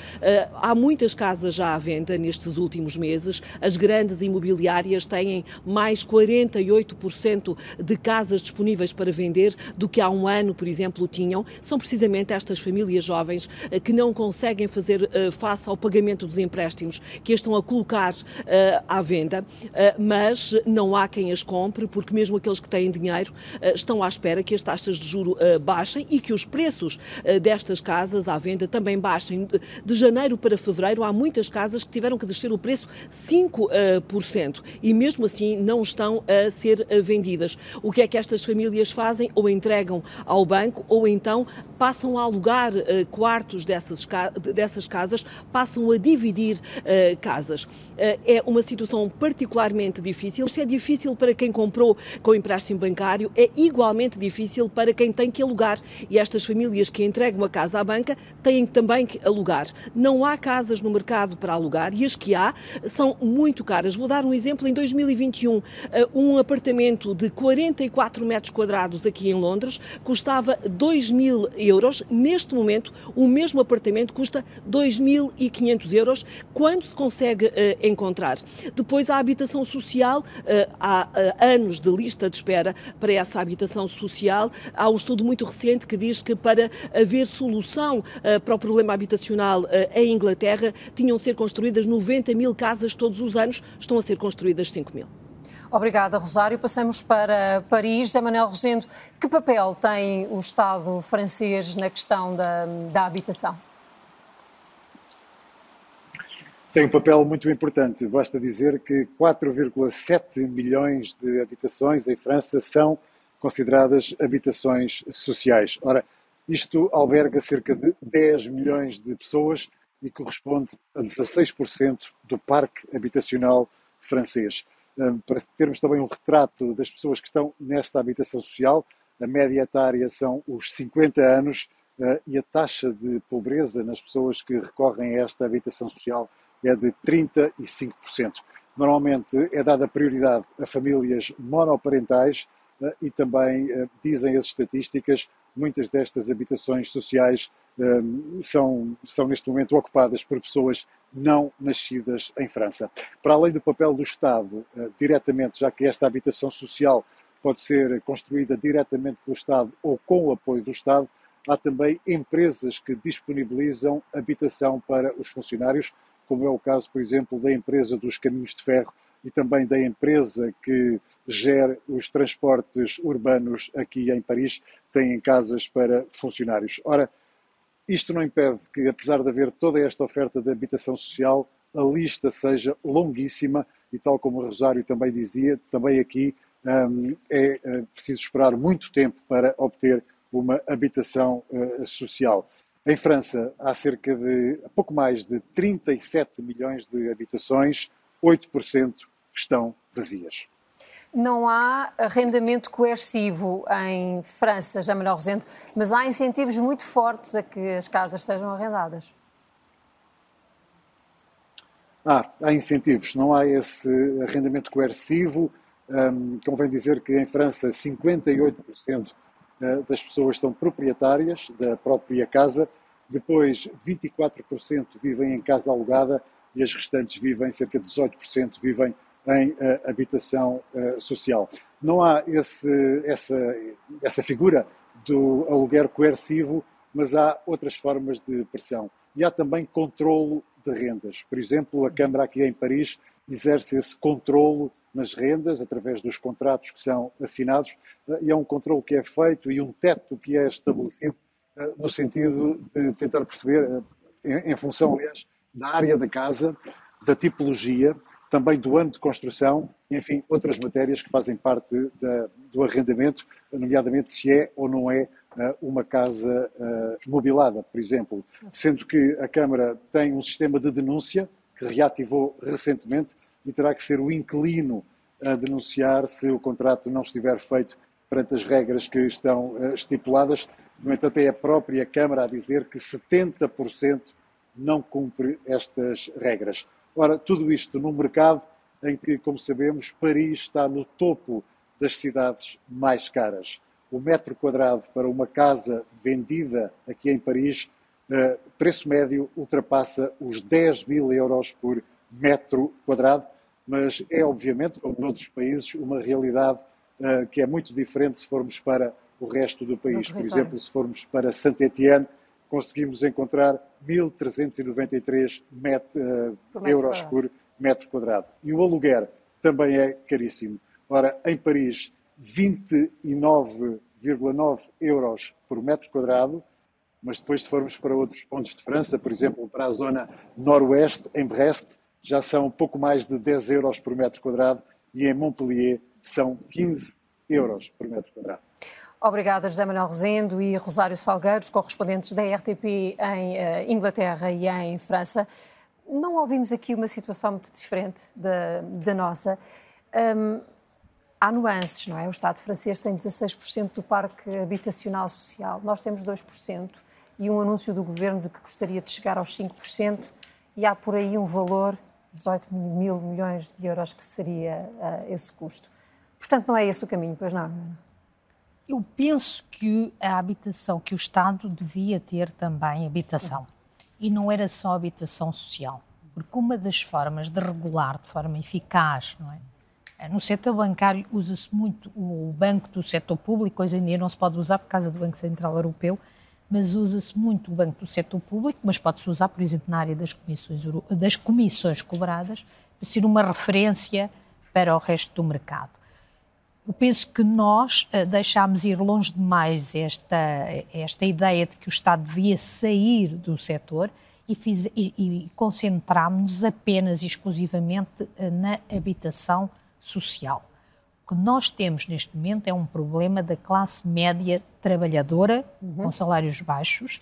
Há muitas casas já à venda nestes últimos meses. As grandes imobiliárias têm mais 48% de casas disponíveis para vender do que há um ano, por exemplo, tinham. São precisamente estas famílias jovens que não conseguem fazer face ao pagamento dos empréstimos que as estão a colocar à venda, mas não há quem as compre, porque mesmo aqueles que têm dinheiro eh, estão à espera que as taxas de juro eh, baixem e que os preços eh, destas casas à venda também baixem. De- janeiro para fevereiro há muitas casas que tiveram que descer o preço 5%, e mesmo assim não estão a ser vendidas. O que é que estas famílias fazem? Ou entregam ao banco ou então passam a alugar quartos dessas, dessas casas, passam a dividir casas. É uma situação particularmente difícil. Se é difícil para quem comprou com empréstimo bancário, bancário é igualmente difícil para quem tem que alugar. E estas famílias que entregam a casa à banca têm também que alugar. Não há casas no mercado para alugar e as que há são muito caras. Vou dar um exemplo. Em 2021, eh, um apartamento de 44 metros quadrados aqui em Londres custava 2 mil euros. Neste momento, o mesmo apartamento custa 2.500 euros quando se consegue uh, encontrar. Depois, a habitação social, uh, há anos de lista de espera para essa habitação social. Há um estudo muito recente que diz que para haver solução para o problema habitacional em Inglaterra, tinham de ser construídas 90 mil casas todos os anos, estão a ser construídas 5 mil. Obrigada, Rosário. Passamos para Paris. José Manuel Rosendo, que papel tem o Estado francês na questão da, da habitação? Tem um papel muito importante. Basta dizer que 4,7 milhões de habitações em França são consideradas habitações sociais. Ora, isto alberga cerca de 10 milhões de pessoas e corresponde a 16% do parque habitacional francês. Hum, para termos também um retrato das pessoas que estão nesta habitação social, a média etária são os 50 anos uh, e a taxa de pobreza nas pessoas que recorrem a esta habitação social é de 35%. Normalmente é dada prioridade a famílias monoparentais uh, e também, uh, dizem as estatísticas, muitas destas habitações sociais um, são, são neste momento ocupadas por pessoas não nascidas em França. Para além do papel do Estado, uh, diretamente, já que esta habitação social pode ser construída diretamente pelo Estado ou com o apoio do Estado, há também empresas que disponibilizam habitação para os funcionários, como é o caso, por exemplo, da empresa dos caminhos de ferro e também da empresa que gera os transportes urbanos aqui em Paris, têm casas para funcionários. Ora, isto não impede que, apesar de haver toda esta oferta de habitação social, a lista seja longuíssima e, tal como o Rosário também dizia, também aqui um, é uh, preciso esperar muito tempo para obter uma habitação uh, social. Em França, há cerca de pouco mais de 37 milhões de habitações, 8% estão vazias. Não há arrendamento coercivo em França, já Manuel Rosendo, mas há incentivos muito fortes a que as casas sejam arrendadas. Ah, há incentivos, não há esse arrendamento coercivo. Um, convém dizer que em França 58% eh, das pessoas são proprietárias da própria casa, depois 24% vivem em casa alugada e as restantes vivem, cerca de 18% vivem em uh, habitação uh, social. Não há esse, essa, essa figura do aluguer coercivo, mas há outras formas de pressão. E há também controlo de rendas. Por exemplo, a Câmara aqui em Paris exerce esse controlo nas rendas através dos contratos que são assinados uh, e é um controlo que é feito e um teto que é estabelecido no sentido de tentar perceber, em, em função, aliás, da área da casa, da tipologia, também do ano de construção, enfim, outras matérias que fazem parte da, do arrendamento, nomeadamente se é ou não é uma casa mobilada, por exemplo. Sendo que a Câmara tem um sistema de denúncia que reativou recentemente e terá que ser o inquilino a denunciar se o contrato não estiver feito perante as regras que estão uh, estipuladas. No entanto, é a própria Câmara a dizer que 70% não cumpre estas regras. Ora, tudo isto num mercado em que, como sabemos, Paris está no topo das cidades mais caras. O metro quadrado para uma casa vendida aqui em Paris, uh, preço médio ultrapassa os 10 mil euros por metro quadrado, mas é obviamente, como noutros países, uma realidade uh, que é muito diferente se formos para o resto do país. Por exemplo, se formos para Saint-Étienne, conseguimos encontrar 1.393 uh, euros quadrado. por metro quadrado. E o aluguer também é caríssimo. Ora, em Paris, 29,9 euros por metro quadrado, mas depois, se formos para outros pontos de França, por exemplo, para a zona noroeste, em Brest, já são pouco mais de 10 euros por metro quadrado e em Montpellier são 15 euros por metro quadrado. Obrigada, José Manuel Rosendo e Rosário Salgueiros, correspondentes da RTP em uh, Inglaterra e em França. Não ouvimos aqui uma situação muito diferente da, da nossa. Um, há nuances, não é? O Estado francês tem 16% do parque habitacional social, nós temos 2% e um anúncio do governo de que gostaria de chegar aos 5% e há por aí um valor, 18 mil milhões de euros, que seria uh, esse custo. Portanto, não é esse o caminho, pois não? Eu penso que a habitação, que o Estado devia ter também habitação. E não era só habitação social. Porque uma das formas de regular de forma eficaz, não é? É, no setor bancário usa-se muito o banco do setor público, hoje em dia não se pode usar por causa do Banco Central Europeu, mas usa-se muito o banco do setor público, mas pode-se usar, por exemplo, na área das comissões, das comissões cobradas, para ser uma referência para o resto do mercado. Eu penso que nós uh, deixámos ir longe demais esta, esta ideia de que o Estado devia sair do setor e, fiz, e, e concentrámos-nos apenas e exclusivamente uh, na habitação social. Que nós temos neste momento é um problema da classe média trabalhadora, uhum. com salários baixos.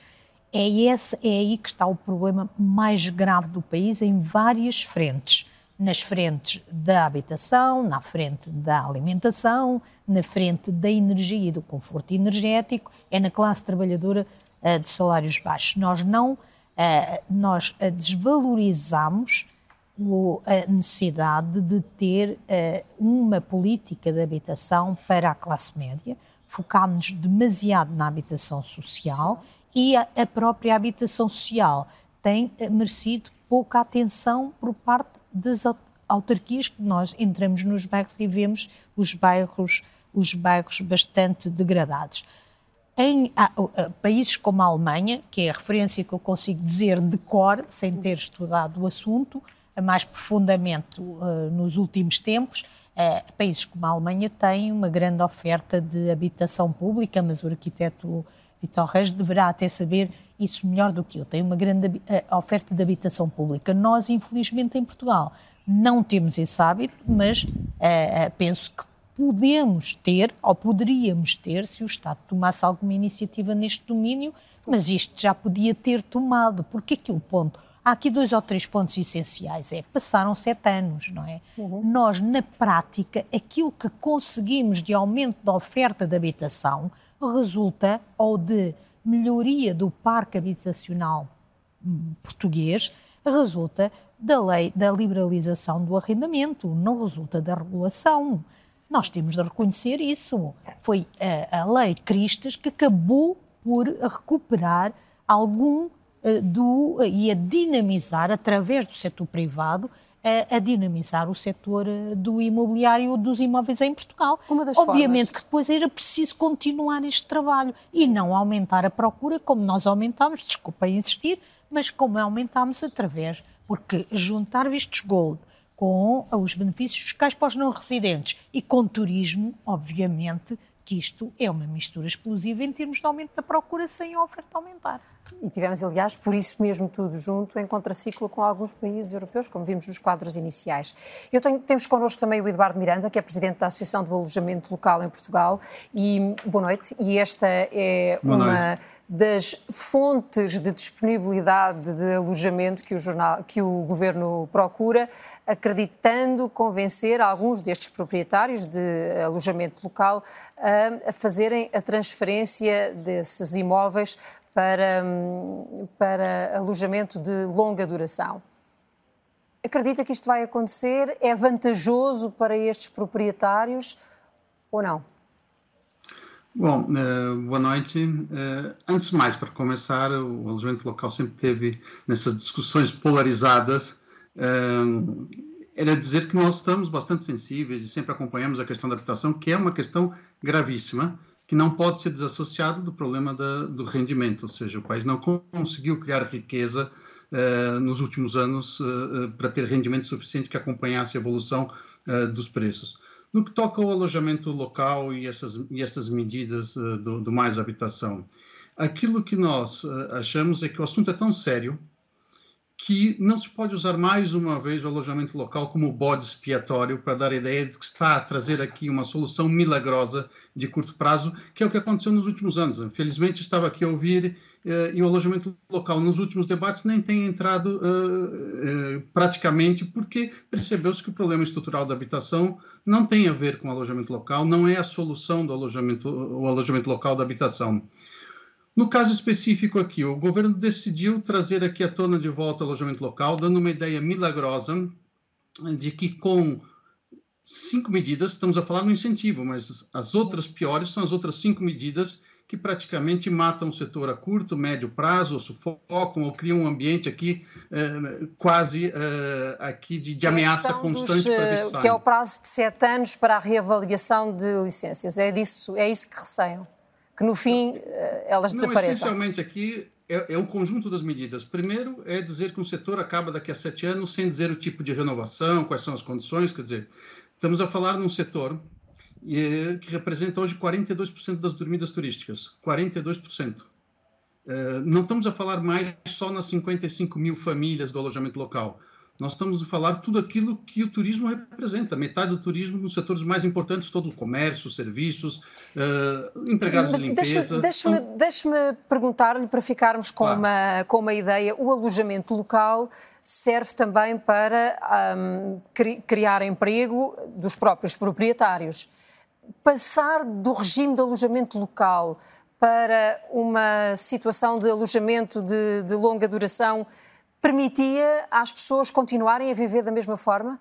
É, esse, é aí que está o problema mais grave do país, em várias frentes. Nas frentes da habitação, na frente da alimentação, na frente da energia e do conforto energético, é na classe trabalhadora uh, de salários baixos. Nós não, uh, nós uh, desvalorizamos a necessidade de ter uh, uma política de habitação para a classe média. Focámos demasiado na habitação social e a, própria habitação social tem uh, merecido pouca atenção por parte das autarquias que nós entramos nos bairros e vemos os bairros, os bairros bastante degradados. Em a, a, países como a Alemanha, que é a referência que eu consigo dizer de cor, sem ter estudado o assunto, mais profundamente uh, nos últimos tempos. Uh, países como a Alemanha têm uma grande oferta de habitação pública, mas o arquiteto Vitor Reis deverá até saber isso melhor do que eu. Tem uma grande uh, oferta de habitação pública. Nós, infelizmente, em Portugal, não temos esse hábito, mas penso que podemos ter, ou poderíamos ter, se o Estado tomasse alguma iniciativa neste domínio, mas isto já podia ter tomado, porque aqui o ponto Há aqui dois ou três pontos essenciais. É, passaram sete anos, não é? Uhum. Nós, na prática, aquilo que conseguimos de aumento da oferta de habitação resulta ou de melhoria do parque habitacional hum, português, resulta da lei da liberalização do arrendamento, não resulta da regulação. Nós temos de reconhecer isso. Foi a, a lei Cristas que acabou por recuperar algum do, eh, e a dinamizar, através do setor privado, a, a, dinamizar o setor eh, do imobiliário dos imóveis em Portugal. Obviamente formas. que depois era preciso continuar este trabalho e não aumentar a procura como nós aumentámos, desculpem insistir, mas como aumentámos através, porque juntar vistos gold com os benefícios fiscais para os não residentes e com turismo, obviamente, que isto é uma mistura explosiva em termos de aumento da procura sem a oferta aumentar. E tivemos, aliás, por isso mesmo tudo junto, em contraciclo com alguns países europeus, como vimos nos quadros iniciais. Eu tenho, temos connosco também o Eduardo Miranda, que é presidente da Associação do Alojamento Local em Portugal. E boa noite. E esta é boa uma noite. das fontes de disponibilidade de alojamento que o, jornal, que o governo procura, acreditando convencer alguns destes proprietários de alojamento local a, a fazerem a transferência desses imóveis para, para alojamento de longa duração. Acredita que isto vai acontecer? É vantajoso para estes proprietários ou não? Bom, uh, boa noite. Uh, antes de mais, para começar, o alojamento local sempre teve nessas discussões polarizadas. Uh, era dizer que nós estamos bastante sensíveis e sempre acompanhamos a questão da habitação, que é uma questão gravíssima que não pode ser desassociado do problema da, do rendimento, ou seja, o país não conseguiu criar riqueza uh, nos últimos anos uh, para ter rendimento suficiente que acompanhasse a evolução dos preços. No que toca ao alojamento local e essas, e essas medidas do, do, mais habitação, aquilo que nós achamos é que o assunto é tão sério que não se pode usar mais uma vez o alojamento local como bode expiatório para dar a ideia de que está a trazer aqui uma solução milagrosa de curto prazo, que é o que aconteceu nos últimos anos. Felizmente estava aqui a ouvir eh, e o alojamento local nos últimos debates nem tem entrado eh, eh, praticamente porque percebeu-se que o problema estrutural da habitação não tem a ver com o alojamento local, não é a solução do alojamento, o alojamento local da habitação. No caso específico aqui, o governo decidiu trazer aqui à tona de volta o alojamento local, dando uma ideia milagrosa de que com cinco medidas, estamos a falar no incentivo, mas as outras piores são as outras cinco medidas que praticamente matam o setor a curto, médio prazo, ou sufocam, ou criam um ambiente aqui eh, quase eh, aqui de, de ameaça constante dos, para Que é o prazo de sete anos para a reavaliação de licenças. É, disso, é isso que receiam? Que no fim eh, elas Não, desapareçam? Essencialmente aqui é, é um conjunto das medidas. Primeiro é dizer que um setor acaba daqui a sete anos sem dizer o tipo de renovação, quais são as condições, quer dizer, estamos a falar num setor que representa hoje 42% das dormidas turísticas, 42%. Eh, não estamos a falar mais só nas 55 mil famílias do alojamento local. Nós estamos a falar tudo aquilo que o turismo representa. Metade do turismo nos setores mais importantes, todo o comércio, serviços, uh, empregados de limpeza. Deixe-me são... deixe perguntar-lhe, para ficarmos com, claro. uma, com uma ideia, o alojamento local serve também para um, criar emprego dos próprios proprietários. Passar do regime de alojamento local para uma situação de alojamento de, de longa duração permitia às pessoas continuarem a viver da mesma forma?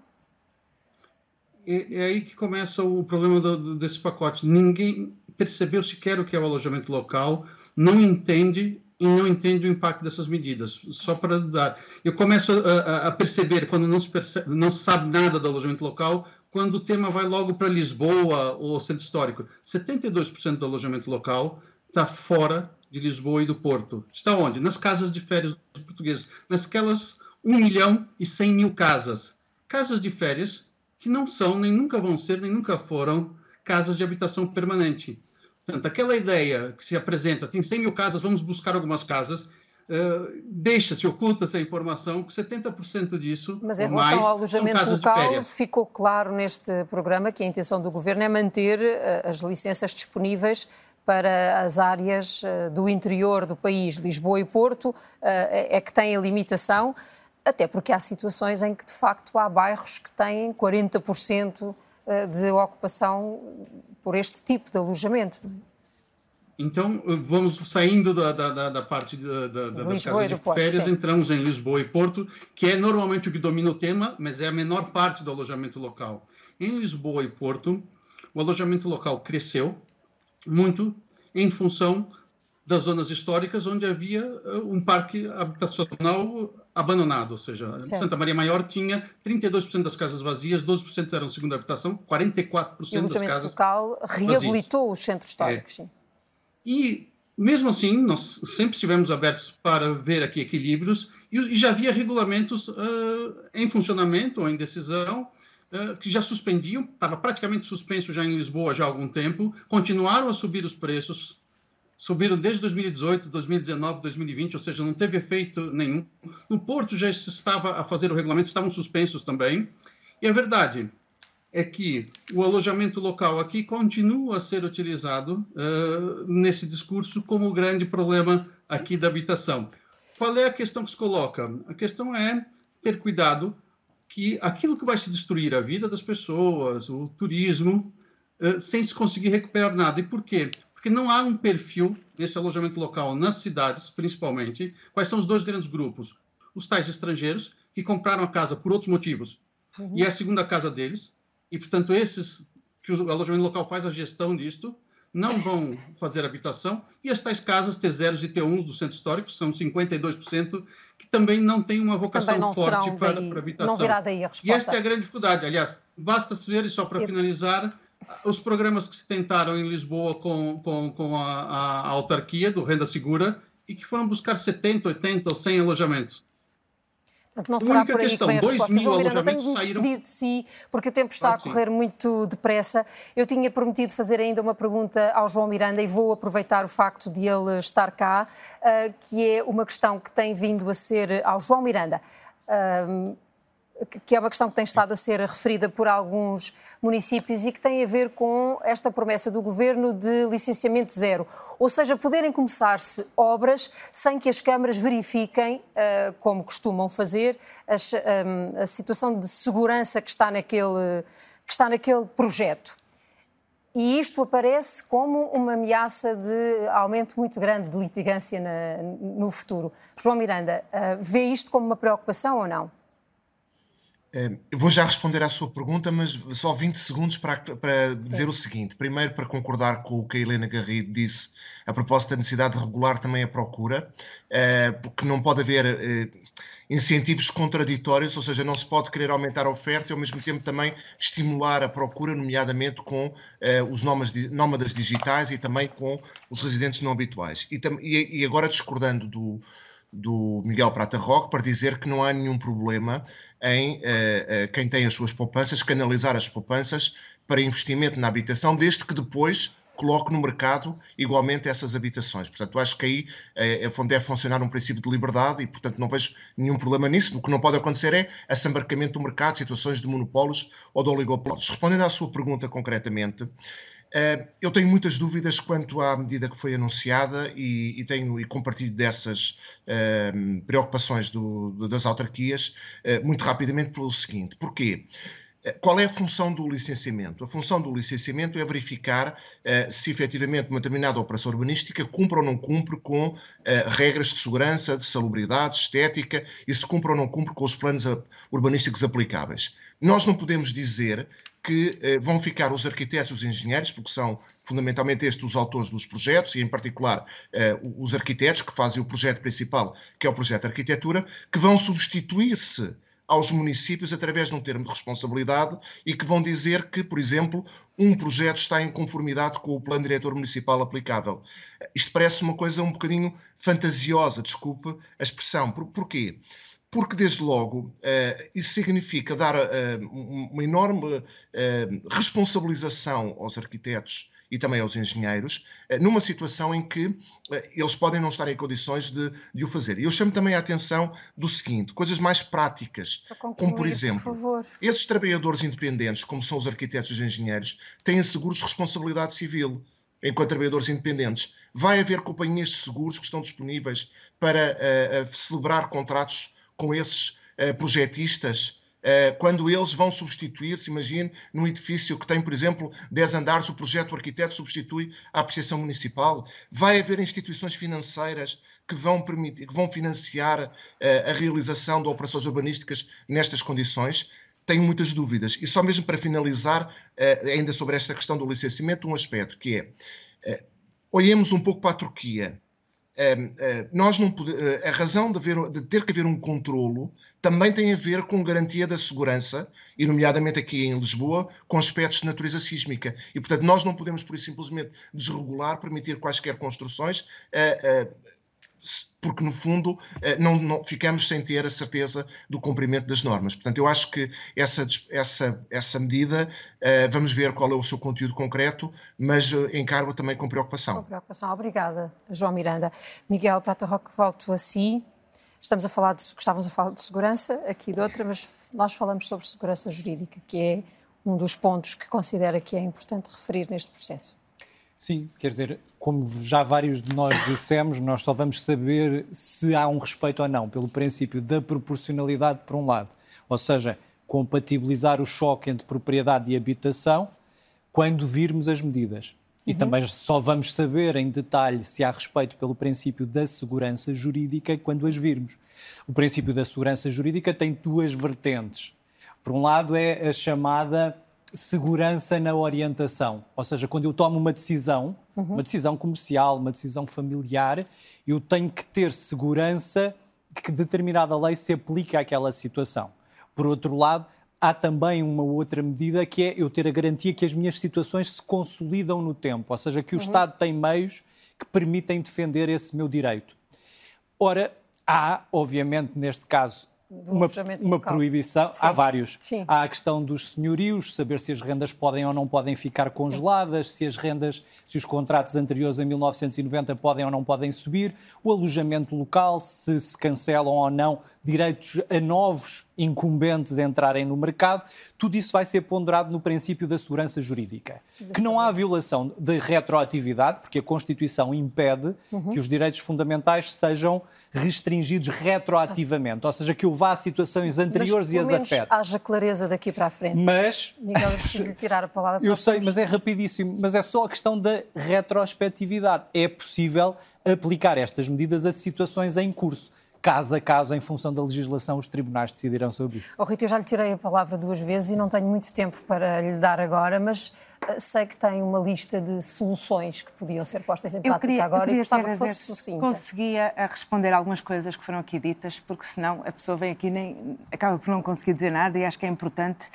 É, é aí que começa o problema do, desse pacote. Ninguém percebeu sequer o que é o alojamento local, não entende e não entende o impacto dessas medidas. Só para dar, eu começo a, a perceber quando não se percebe, não se sabe nada do alojamento local, quando o tema vai logo para Lisboa ou centro histórico. 72% do alojamento local está fora de Lisboa e do Porto. Está onde? Nas casas de férias dos portugueses, nasquelas 1 milhão e 100 mil casas. Casas de férias que não são, nem nunca vão ser, nem nunca foram casas de habitação permanente. Portanto, aquela ideia que se apresenta, tem 100 mil casas, vamos buscar algumas casas, uh, deixa-se, oculta essa informação, que 70% disso, Mas em relação mais, ao alojamento local, ficou claro neste programa que a intenção do Governo é manter uh, as licenças disponíveis para as áreas eh, do interior do país, Lisboa e Porto, eh, é, é que têm a limitação, até porque há situações em que, de facto, há bairros que têm 40% eh, de ocupação por este tipo de alojamento. Então, vamos saindo da, da, da parte da, da, das casas de Porto, férias, sim. entramos em Lisboa e Porto, que é normalmente o que domina o tema, mas é a menor parte do alojamento local. Em Lisboa e Porto, o alojamento local cresceu, muito em função das zonas históricas onde havia eh, um parque habitacional abandonado, ou seja, certo. Santa Maria Maior tinha 32% das casas vazias, 12% eram segunda habitação, 44% e das casas local reabilitou vazias. os centros históricos. É. E mesmo assim, nós sempre estivemos abertos para ver aqui equilíbrios e, já havia regulamentos uh, em funcionamento ou em decisão que já suspendiam, estava praticamente suspenso já em Lisboa já há algum tempo, continuaram a subir os preços, subiram desde 2018, 2019, 2020, ou seja, não teve efeito nenhum. No Porto já se estava a fazer o regulamento, estavam suspensos também. E a verdade é que o alojamento local aqui continua a ser utilizado uh, nesse discurso como o grande problema aqui da habitação. Qual é a questão que se coloca? A questão é ter cuidado que aquilo que vai se destruir a vida das pessoas, o turismo, eh, sem se conseguir recuperar nada. E por quê? Porque não há um perfil nesse alojamento local, nas cidades principalmente. Quais são os dois grandes grupos? Os tais estrangeiros, que compraram a casa por outros motivos, uhum. e é a segunda casa deles, e portanto esses que o alojamento local faz a gestão disto, não vão fazer habitação, e as tais casas T0 e T1 do centro histórico, são 52%, que também não têm uma vocação forte para, daí, para habitação. Não virá daí a resposta. E esta é a grande dificuldade. Aliás, basta se ver, e só para finalizar, os programas que se tentaram em Lisboa com, com, com a, a, autarquia do Renda Segura e que foram buscar 70, 80 ou 100 alojamentos. Portanto, não será por aí que vem a resposta. João Miranda, tenho de me despedir de si, porque o tempo está a correr muito depressa. Eu tinha prometido fazer ainda uma pergunta ao João Miranda e vou aproveitar o facto de ele estar cá, uh, que é uma questão que tem vindo a ser ao João Miranda. Uh, que é uma questão que tem estado a ser referida por alguns municípios e que tem a ver com esta promessa do governo de licenciamento zero. Ou seja, poderem começar-se obras sem que as câmaras verifiquem, uh, como costumam fazer, as, um, eh, a situação de segurança que está naquele, que está naquele projeto. E isto aparece como uma ameaça de aumento muito grande de litigância na, no futuro. João Miranda, uh, vê isto como uma preocupação ou não? Eu vou já responder à sua pergunta, mas só 20 segundos para, para dizer o seguinte. Primeiro, para concordar com o que a Helena Garrido disse a propósito da necessidade de regular também a procura, porque não pode haver eh, incentivos contraditórios, ou seja, não se pode querer aumentar a oferta e ao mesmo tempo também estimular a procura, nomeadamente com eh, os nómadas digitais e também com os residentes não habituais. E, agora discordando do, do Miguel Prata Roque para dizer que não há nenhum problema em uh, uh, quem tem as suas poupanças canalizar as poupanças para investimento na habitação, desde que depois coloque no mercado igualmente essas habitações. Portanto, acho que aí é, deve funcionar um princípio de liberdade e, portanto, não vejo nenhum problema nisso. O que não pode acontecer é assambarcamento do mercado, situações de monopólios ou de oligopólios. Respondendo à sua pergunta concretamente, eu tenho muitas dúvidas quanto à medida que foi anunciada e, e tenho e compartilho dessas uh, preocupações do, do, das autarquias uh, muito rapidamente pelo seguinte: porquê? Qual é a função do licenciamento? A função do licenciamento é verificar se efetivamente uma determinada operação urbanística cumpre ou não cumpre com regras de segurança, de salubridade, estética e se cumpre ou não cumpre com os planos urbanísticos aplicáveis. Nós não podemos dizer que eh, vão ficar os arquitetos e os engenheiros, porque são fundamentalmente estes os autores dos projetos, e em particular eh, os arquitetos que fazem o projeto principal, que é o projeto de arquitetura, que vão substituir-se aos municípios através de um termo de responsabilidade e que vão dizer que, por exemplo, um projeto está em conformidade com o plano diretor municipal aplicável. Isto parece uma coisa um bocadinho fantasiosa, desculpe a expressão. Por, porquê? porque, desde logo, uh, isso significa dar uh, uma enorme uh, responsabilização aos arquitetos e também aos engenheiros, numa situação em que eles podem não estar em condições de, de, o fazer. E eu chamo também a atenção do seguinte: coisas mais práticas, concluir, como por exemplo, por esses trabalhadores independentes, como são os arquitetos e os engenheiros, têm seguros de responsabilidade civil enquanto trabalhadores independentes. Vai haver companhias de seguros que estão disponíveis para celebrar contratos com esses uh, projetistas uh, quando eles vão substituir-se, imagine, num edifício que tem, por exemplo, 10 andares, o projeto do arquiteto substitui a apreciação municipal. Vai haver instituições financeiras que vão, permitir, que vão financiar uh, a realização de operações urbanísticas nestas condições. Tenho muitas dúvidas. E só mesmo para finalizar, ainda sobre esta questão do licenciamento, um aspecto que é, olhemos um pouco para a Turquia nós não eh, a razão de, haver, de, ter que haver um controlo também tem a ver com garantia da segurança, e nomeadamente aqui em Lisboa, com aspectos de natureza sísmica. E, portanto, nós não podemos, por simplesmente, desregular, permitir quaisquer construções. Uh, uh, porque no fundo eh, não, não, ficamos sem ter a certeza do cumprimento das normas. Portanto, eu acho que essa, essa, essa medida, eh, vamos ver qual é o seu conteúdo concreto, mas eh, encaro também com preocupação. Com preocupação. Obrigada, João Miranda. Miguel Prata Roque, volto a si. Estamos a falar de, estávamos a falar de segurança, aqui de outra, mas nós falamos sobre segurança jurídica, que é um dos pontos que considera que é importante referir neste processo. Sim, quer dizer, como já vários de nós dissemos, nós só vamos saber se há um respeito ou não pelo princípio da proporcionalidade, por um lado, ou seja, compatibilizar o choque entre propriedade e habitação quando virmos as medidas. E uhum. também só vamos saber em detalhe se há respeito pelo princípio da segurança jurídica quando as virmos. O princípio da segurança jurídica tem duas vertentes. Por um lado, é a chamada segurança na orientação. Ou seja, quando eu tomo uma decisão, uhum. uma decisão comercial, uma decisão familiar, eu tenho que ter segurança de que determinada lei se aplica àquela situação. Por outro lado, há também uma outra medida que é eu ter a garantia que as minhas situações se consolidam no tempo, ou seja, que o uhum. Estado tem meios que permitem defender esse meu direito. Ora, há, obviamente, neste caso, uma, uma proibição. Sim. Há vários. Sim. Há a questão dos senhorios, saber se as rendas podem ou não podem ficar congeladas, Sim. se as rendas, se os contratos anteriores a 1990 podem ou não podem subir, o alojamento local, se se cancelam ou não direitos a novos incumbentes entrarem no mercado. Tudo isso vai ser ponderado no princípio da segurança jurídica. Que não há violação de retroatividade, porque a Constituição impede uhum. que os direitos fundamentais sejam restringidos retroativamente, ou seja, que eu vá a situações anteriores mas, e as afete. haja clareza daqui para a frente. Mas... Miguel, eu preciso tirar a palavra. Eu sei, mas é rapidíssimo. Mas é só a questão da retrospectividade. É possível aplicar estas medidas a situações em curso caso a caso, em função da legislação, os tribunais decidirão sobre isso. Oh, Rita, eu já lhe tirei a palavra duas vezes e não tenho muito tempo para lhe dar agora, mas uh, sei que tem uma lista de soluções que podiam ser postas em prática queria, agora e gostava que fosse sucinta. Conseguia eh, responder algumas coisas que foram aqui ditas, porque senão a pessoa vem aqui e nem acaba por não conseguir dizer nada e acho que é importante.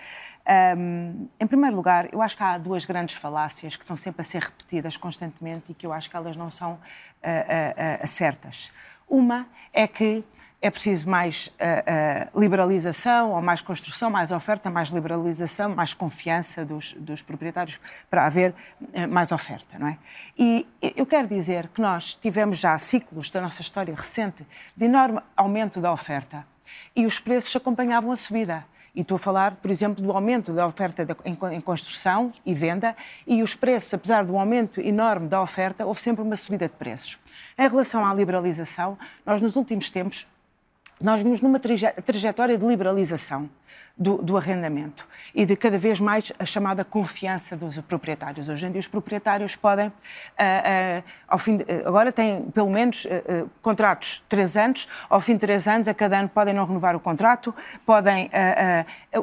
Um, em primeiro lugar, eu acho que há duas grandes falácias que estão sempre a ser repetidas constantemente e que eu acho que elas não são uh, uh, uh, certas. Uma é que é preciso mais uh, uh, liberalização ou mais construção, mais oferta, mais liberalização, mais confiança dos, dos proprietários para haver uh, mais oferta, não é? E eu quero dizer que nós tivemos já ciclos da nossa história recente de enorme aumento da oferta e os preços acompanhavam a subida. E estou a falar, por exemplo, do aumento da oferta em construção e venda e os preços, apesar do aumento enorme da oferta, houve sempre uma subida de preços. Em relação à liberalização, nós nos últimos tempos nós vimos numa trajetória de liberalização do, do, arrendamento e de cada vez mais a chamada confiança dos proprietários. Hoje em dia os proprietários podem, uh, uh, ao fim de, agora têm pelo menos uh, contratos três anos, ao fim de três anos, a cada ano podem não renovar o contrato, podem...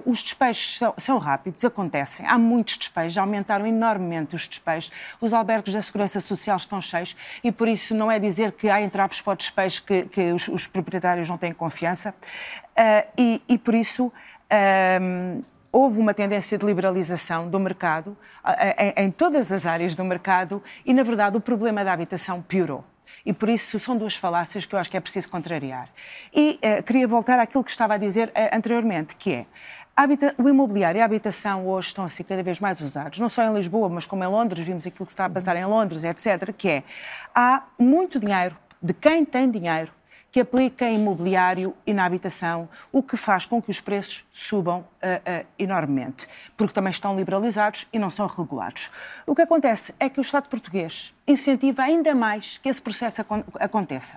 os despejos são, são, rápidos, acontecem. Há muitos despejos, aumentaram enormemente os despejos. Os albergues da Segurança Social estão cheios e por isso não é dizer que há entraves para o despejo que, que os, os proprietários não têm confiança. E, e por isso um, houve uma tendência de liberalização do mercado em, todas as áreas do mercado e, na verdade, o problema da habitação piorou. E por isso são duas falácias que eu acho que é preciso contrariar. E uh, queria voltar àquilo que estava a dizer uh, anteriormente, que é o imobiliário e a habitação hoje estão a ser cada vez mais usados, não só em Lisboa, mas como em Londres, vimos aquilo que está a passar em Londres, etc., que é, há muito dinheiro de quem tem dinheiro que aplica em imobiliário e na habitação, o que faz com que os preços subam uh, uh, enormemente, porque também estão liberalizados e não são regulados. O que acontece é que o Estado português incentiva ainda mais que esse processo aconteça.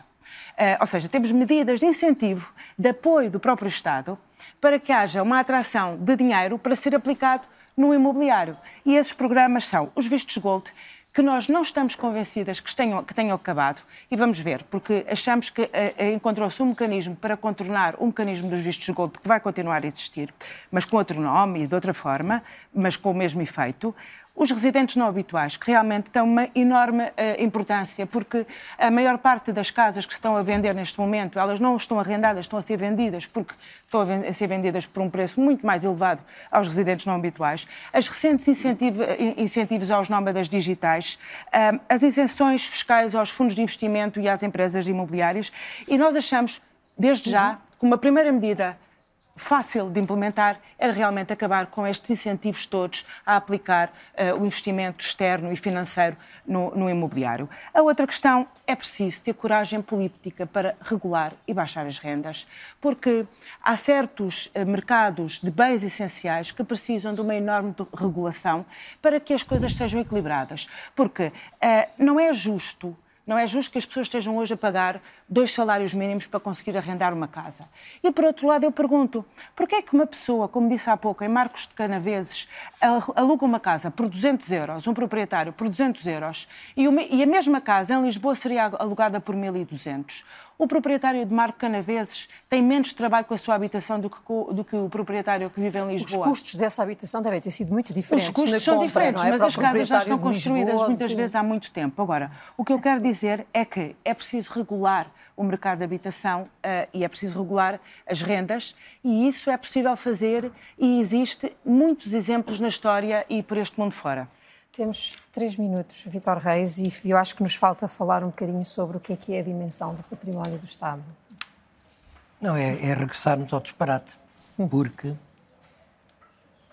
Uh, ou seja, temos medidas de incentivo, de apoio do próprio Estado, para que haja uma atração de dinheiro para ser aplicado no imobiliário. E esses programas são os vistos gold, que nós não estamos convencidas que tenham, que tenham acabado, e vamos ver, porque achamos que eh, eh, encontrou-se um mecanismo para contornar o mecanismo dos vistos gold, que vai continuar a existir, mas com outro nome e de outra forma, mas com o mesmo efeito. Os residentes não habituais, que realmente têm uma enorme uh, importância, porque a maior parte das casas que se estão a vender neste momento, elas não estão arrendadas, estão a ser vendidas, porque estão a, a ser vendidas por um preço muito mais elevado aos residentes não habituais. As recentes incentivo, incentivos aos nómadas digitais, uh, as isenções fiscais aos fundos de investimento e às empresas imobiliárias, e nós achamos, desde já, uhum. que uma primeira medida fácil de implementar era realmente acabar com estes incentivos todos a aplicar uh, o investimento externo e financeiro no, no, imobiliário. A outra questão é preciso ter coragem política para regular e baixar as rendas, porque há certos uh, mercados de bens essenciais que precisam de uma enorme regulação para que as coisas sejam equilibradas. Porque uh, não é justo não é justo que as pessoas estejam hoje a pagar dois salários mínimos para conseguir arrendar uma casa. E por outro lado, eu pergunto: porquê é que uma pessoa, como disse há pouco, em Marcos de Canaveses, aluga uma casa por 200 euros, um proprietário por 200 euros, e a mesma casa em Lisboa seria alugada por 1.200? O proprietário de Marco Canaveses tem menos trabalho com a sua habitação do que, do que, o proprietário que vive em Lisboa. Os custos dessa habitação devem ter sido muito diferentes. Os custos são compra, diferentes, é? mas as casas já estão construídas Lisboa, muitas vezes há muito tempo. Agora, o que eu quero dizer é que é preciso regular o mercado de habitação uh, e é preciso regular as rendas e isso é possível fazer e existe muitos exemplos na história e por este mundo fora. Temos três minutos, Vitor Reis, e eu acho que nos falta falar um bocadinho sobre o que é que é a dimensão do património do Estado. Não, é, é regressarmos ao disparate. Porque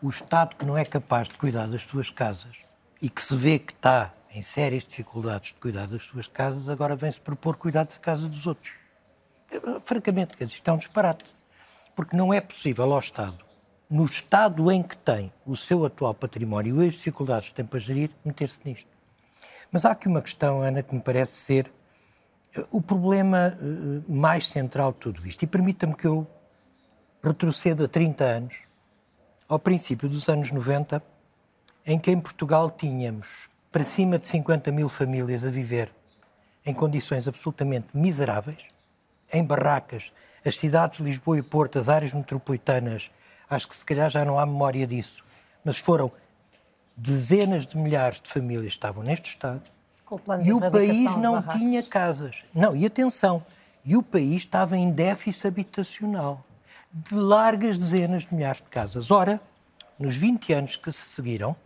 o Estado que não é capaz de cuidar das suas casas e que se vê que está em sérias dificuldades de cuidar das suas casas, agora vem-se propor cuidar da casa dos outros. Francamente, quer dizer, isto é um disparate. Porque não é possível ao Estado, no estado em que tem o seu atual património e as dificuldades que tem para gerir, meter-se nisto. Mas há aqui uma questão, Ana, que me parece ser eh, o problema eh, mais central de tudo isto. E permita-me que eu retroceda 30 anos, ao princípio dos anos 90, em que em Portugal tínhamos para cima de 50 mil famílias a viver em condições absolutamente miseráveis, em barracas, as cidades de Lisboa e Porto, as áreas metropolitanas, acho que se calhar já não há memória disso, mas foram dezenas de milhares de famílias que estavam neste estado e o país não tinha casas. Não, e atenção, e o país estava em déficit habitacional de largas dezenas de milhares de casas. Ora, nos 20 anos que se seguiram,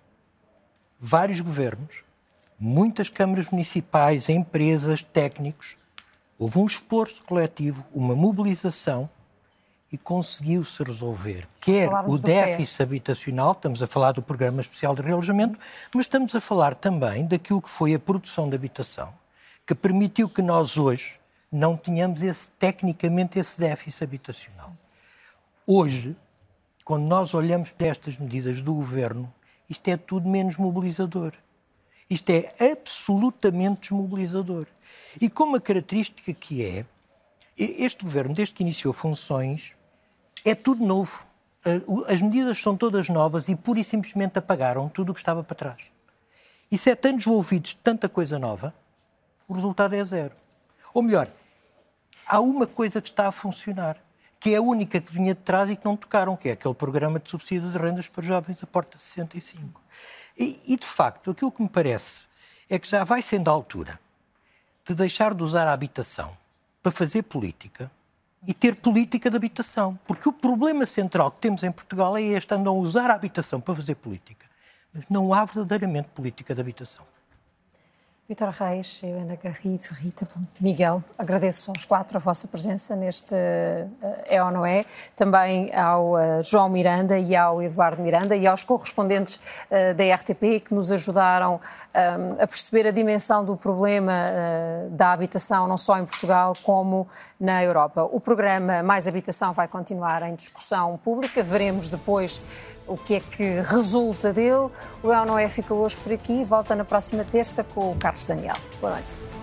vários governos, muitas câmaras municipais, empresas, técnicos, houve um esforço coletivo, uma mobilização e conseguiu-se resolver. Quer o déficit habitacional, estamos a falar do Programa Especial de Realojamento, mas estamos a falar também daquilo que foi a produção de habitação, que permitiu que nós hoje não tenhamos esse, tecnicamente esse déficit habitacional. Hoje, quando nós olhamos para estas medidas do governo, isto é tudo menos mobilizador. Isto é absolutamente desmobilizador. E com uma característica que é, este governo, desde que iniciou funções, é tudo novo. As medidas são todas novas e pura e simplesmente apagaram tudo o que estava para trás. E sete anos ouvidos de tanta coisa nova, o resultado é zero. Ou melhor, há uma coisa que está a funcionar, que é a única que vinha de trás e que não tocaram, que é aquele programa de subsídio de rendas para jovens a porta 65. E, e, de facto, aquilo que me parece é que já vai sendo a altura de deixar de usar a habitação para fazer política e ter política de habitação. Porque o problema central que temos em Portugal é este: andam a usar a habitação para fazer política, mas não há verdadeiramente política de habitação. Vitor Reis, Helena Garrido, Rita, Miguel, agradeço aos quatro a vossa presença neste uh, É ou Não É, também ao uh, João Miranda e ao Eduardo Miranda e aos correspondentes uh, da RTP que nos ajudaram a perceber a dimensão do problema da habitação, não só em Portugal como na Europa. O programa Mais Habitação vai continuar em discussão pública, veremos depois o que é que resulta dele. O É ou Não É fica hoje por aqui, volta na próxima terça com o Carlos Daniel. Boa noite.